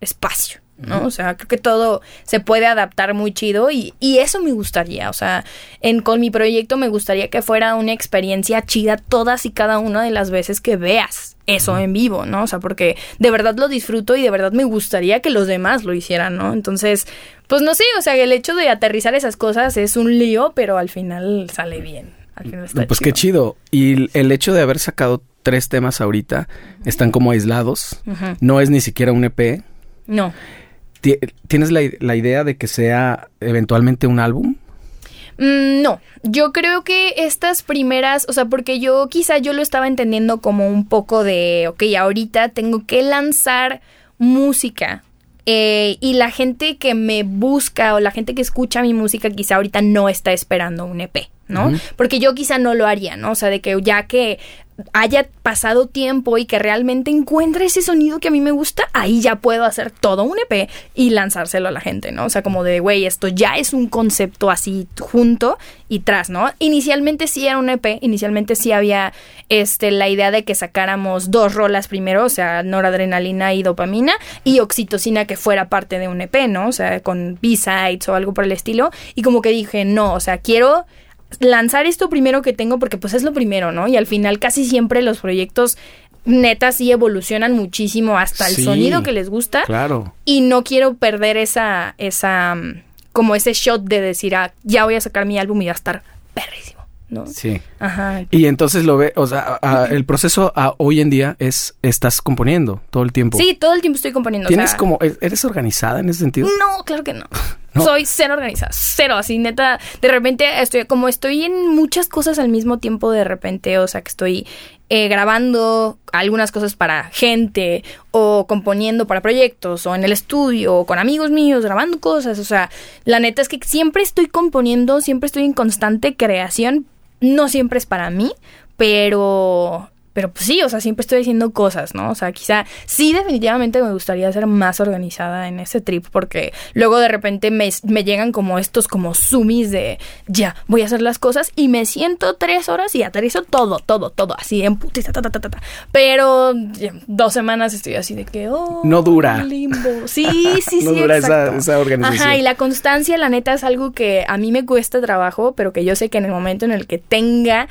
espacio. ¿No? O sea, creo que todo se puede adaptar muy chido y, y eso me gustaría, o sea, en, con mi proyecto me gustaría que fuera una experiencia chida todas y cada una de las veces que veas eso en vivo, ¿no? O sea, porque de verdad lo disfruto y de verdad me gustaría que los demás lo hicieran, ¿no? Entonces, pues no sé, o sea, el hecho de aterrizar esas cosas es un lío, pero al final sale bien. Al final está pues qué chido. Y el hecho de haber sacado tres temas ahorita están como aislados. No es ni siquiera un EP. No. ¿Tienes la, idea de que sea eventualmente un álbum? Mm, no, yo creo que estas primeras, o sea, porque yo quizá yo lo estaba entendiendo como un poco de, ok, ahorita tengo que lanzar música. Eh, y la gente que me busca o la gente que escucha mi música quizá ahorita no está esperando un EP, ¿no? Porque yo quizá no lo haría, ¿no? O sea, de que ya que haya pasado tiempo y que realmente encuentre ese sonido que a mí me gusta, ahí ya puedo hacer todo un EP y lanzárselo a la gente, ¿no? O sea, como de, güey, esto ya es un concepto así junto y tras, ¿no? Inicialmente sí era un EP, inicialmente sí había este, la idea de que sacáramos dos rolas primero, o sea, noradrenalina y dopamina, y oxitocina que fuera parte de un EP, ¿no? O sea, con B-sides o algo por el estilo, y como que dije, no, o sea, quiero lanzar esto primero que tengo porque pues es lo primero, ¿no? Y al final casi siempre los proyectos netas sí evolucionan muchísimo hasta el sonido que les gusta. Claro. Y no quiero perder esa, esa, como ese shot de decir, ah, ya voy a sacar mi álbum y va a estar perrísimo. ¿No? Sí. Ajá. Y entonces lo ve, o sea, a- el proceso a- hoy en día es, estás componiendo todo el tiempo. Sí, todo el tiempo estoy componiendo. o ¿Tienes sea, como, e- eres organizada en ese sentido? No, claro que no. No. Soy cero organizada, cero, así neta, de repente estoy, como estoy en muchas cosas al mismo tiempo, de repente, o sea, que estoy eh, grabando algunas cosas para gente, o componiendo para proyectos, o en el estudio, o con amigos míos, grabando cosas, o sea, la neta es que siempre estoy componiendo, siempre estoy en constante creación, no siempre es para mí, pero... Pero pues sí, o sea, siempre estoy haciendo cosas, ¿no? O sea, quizá sí definitivamente me gustaría ser más organizada en ese trip porque luego de repente me, me llegan como estos como sumis de ya, voy a hacer las cosas y me siento tres horas y aterrizo todo, todo, todo, así en putiza, ta, ta, ta, ta, ta. Pero ya, dos semanas estoy así de que, oh, No dura. Limbo. Sí, sí, No sí, dura esa organización. Ajá, y la constancia, la neta, es algo que a mí me cuesta trabajo, pero que yo sé que en el momento en el que tenga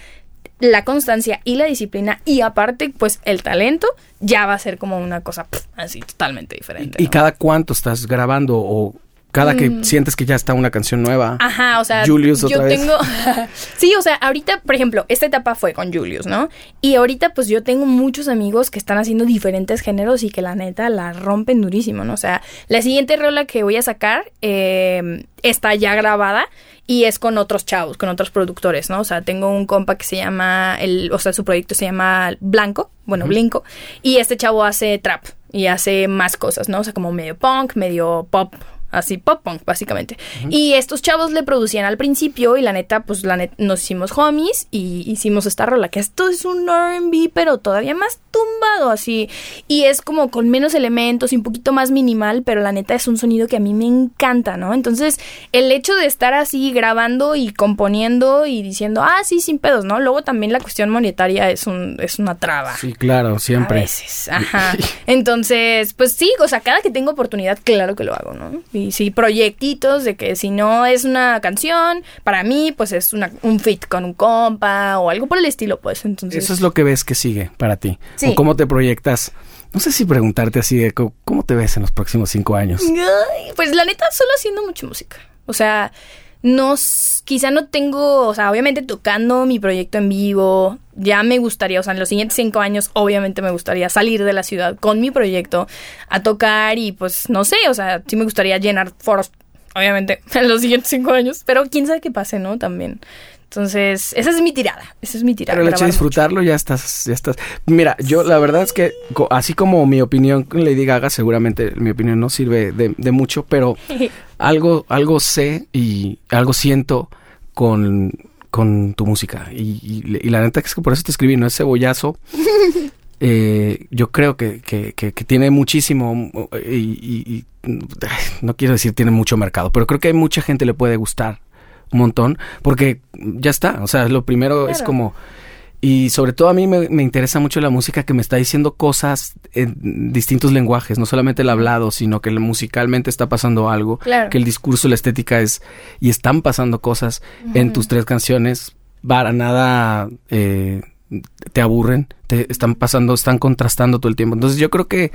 la constancia y la disciplina y aparte, pues el talento, ya va a ser como una cosa así totalmente diferente. ¿Y ¿no? cada cuánto estás grabando o cada que Mm. sientes que ya está una canción nueva? Ajá, o sea, Julius otra yo vez. tengo... sí, o sea, ahorita, por ejemplo, esta etapa fue con Julius, ¿no? Y ahorita pues yo tengo muchos amigos que están haciendo diferentes géneros y que la neta la rompen durísimo, ¿no? O sea, la siguiente rola que voy a sacar eh, está ya grabada y es con otros chavos, con otros productores, ¿no? O sea, tengo un compa que se llama, el, o sea, su proyecto se llama Blanco, bueno, Blinco, y este chavo hace trap y hace más cosas, ¿no? O sea, como medio punk, medio pop, así pop punk básicamente. Y estos chavos le producían al principio y la neta, pues la net nos hicimos homies y hicimos esta rola, que esto es un R&B, pero todavía más tumbado así. Y es como con menos elementos y un poquito más minimal, pero la neta es un sonido que a mí me encanta, ¿no? Entonces, el hecho de estar así grabando y componiendo y diciendo, ah, sí, sin pedos, ¿no? Luego también la cuestión monetaria es, un, es una traba. Sí, claro, A siempre. veces, ajá. Entonces, pues sí, o sea, cada que tengo oportunidad, claro que lo hago, ¿no? Y sí, proyectitos de que si no es una canción, para mí, pues es una, un fit con un compa o algo por el estilo, pues. Entonces, Eso es lo que ves que sigue para ti. Sí. O cómo te proyectas. No sé si preguntarte así de cómo te ves en los próximos cinco años. Ay, pues la neta, solo haciendo mucha música. O sea, no, quizá no tengo, o sea, obviamente tocando mi proyecto en vivo, ya me gustaría, o sea, en los siguientes cinco años, obviamente me gustaría salir de la ciudad con mi proyecto a tocar y pues no sé, o sea, sí me gustaría llenar foros, obviamente, en los siguientes cinco años, pero quién sabe qué pase, ¿no? También. Entonces, esa es mi tirada, esa es mi tirada. Pero el hecho de mucho. disfrutarlo ya estás, ya estás. Mira, yo la verdad es que así como mi opinión con Lady Gaga, seguramente mi opinión no sirve de, de mucho, pero algo, algo sé y algo siento con, con tu música. Y, y- y la neta es que por eso te escribí, no es cebollazo. Eh, yo creo que, que, que- que tiene muchísimo y, y- y, no quiero decir tiene mucho mercado, pero creo que hay mucha gente le puede gustar un montón porque ya está, o sea, lo primero es como y sobre todo a mí me, me interesa mucho la música que me está diciendo cosas en distintos lenguajes, no solamente el hablado, sino que musicalmente está pasando algo, Claro. que el discurso, la estética es y están pasando cosas en tus tres canciones para nada eh, te aburren, te están pasando, están contrastando todo el tiempo. Entonces yo creo que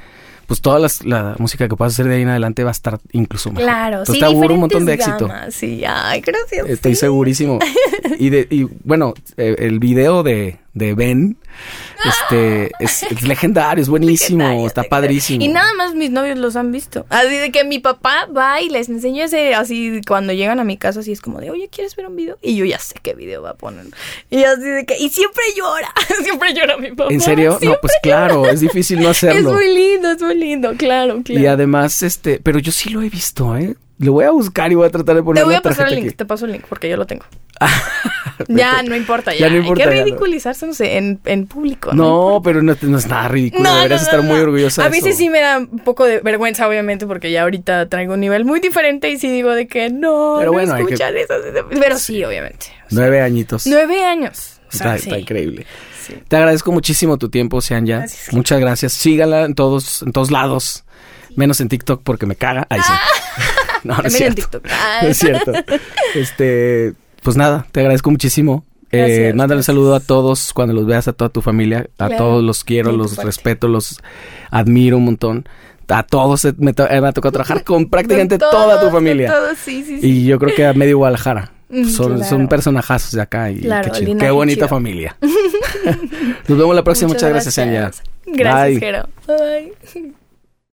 pues toda las- la música que puedas hacer de ahí en adelante va a estar incluso mejor. Claro, Entonces sí, te auguro un montón de éxito. gamas, Sí, ay, gracias. Estoy sí. segurísimo. Y, de, y bueno, eh, el video de, de Ben este, es, es legendario, es buenísimo, Legendario, está legendario. padrísimo. Y nada más mis novios los han visto. Así de que mi papá va y les enseña ese, así cuando llegan a mi casa, así es como de, oye, ¿quieres ver un video? Y yo ya sé qué video va a poner. Y así de que, y siempre llora, siempre llora mi papá. ¿En serio? No, pues claro, es difícil no Es hacerlo. muy lindo, es muy lindo, claro, claro. Y además, este, pero yo sí lo he visto, ¿eh? Lo voy a buscar y voy a tratar de poner te voy a pasar el link, aquí. te paso el link porque yo lo tengo. ya, no importa, ya. Ya no importa, Hay que no. ridiculizarse no sé, en, en público. No, pero no, no es nada ridículo. Deberías estar muy orgullosa A veces eso. sí me da un poco de vergüenza, obviamente, porque ya ahorita traigo un nivel muy diferente y sí digo de que no, Pero no bueno, hay que- escuchan eso. Pero sí, obviamente. O sea, Nueve añitos. nueve años. O sea, está, sí. está increíble. Sí. Te agradezco muchísimo tu tiempo, Sean ya. Gracias. Muchas gracias. Sígala en todos, en todos lados. Menos en TikTok porque me caga. Ahí sí. No, no es en cierto. TikTok. No es cierto. Este, pues nada, te agradezco muchísimo. Eh, mándale un saludo a todos cuando los veas, a toda tu familia. A Claro, todos los quiero, los respeto, los admiro un montón. A todos eh, me, to- eh, me ha tocado trabajar con prácticamente toda tu familia. todos, sí, sí, sí. Y yo creo que a medio Guadalajara. Mm, son, claro. son personajazos de acá y Claro, qué, chido. linaje Qué bonita chido. familia. Nos vemos la próxima. Muchas, gracias, Anya. Gracias, Bye. Jero. Bye.